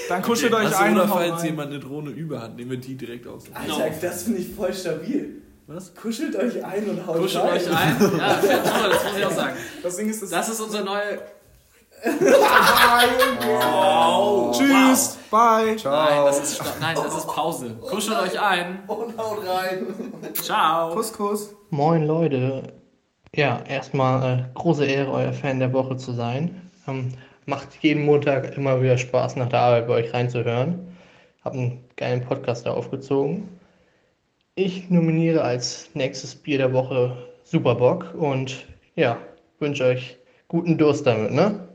dann kuschelt euch
Achso,
ein
oder falls jemand eine Drohne über hat, nehmen wir die direkt aus.
Alter, das finde ich voll stabil.
Was?
Kuschelt euch ein und haut
kuschelt
rein.
euch ein. Ja, das muss ich auch sagen.
Das Ding ist, das
Das ist unser neuer.
Tschüss, bye.
Ciao.
Nein, das ist, nein, das ist Pause. Kuschelt euch ein.
Und haut rein.
Ciao.
Kuss, Kuss.
Moin Leute. Ja, erstmal äh, große Ehre, euer Fan der Woche zu sein. Ähm, macht jeden Montag immer wieder Spaß, nach der Arbeit bei euch reinzuhören. Hab einen geilen Podcast da aufgezogen. Ich nominiere als nächstes Bier der Woche Superbock und ja, wünsche euch guten Durst damit, ne?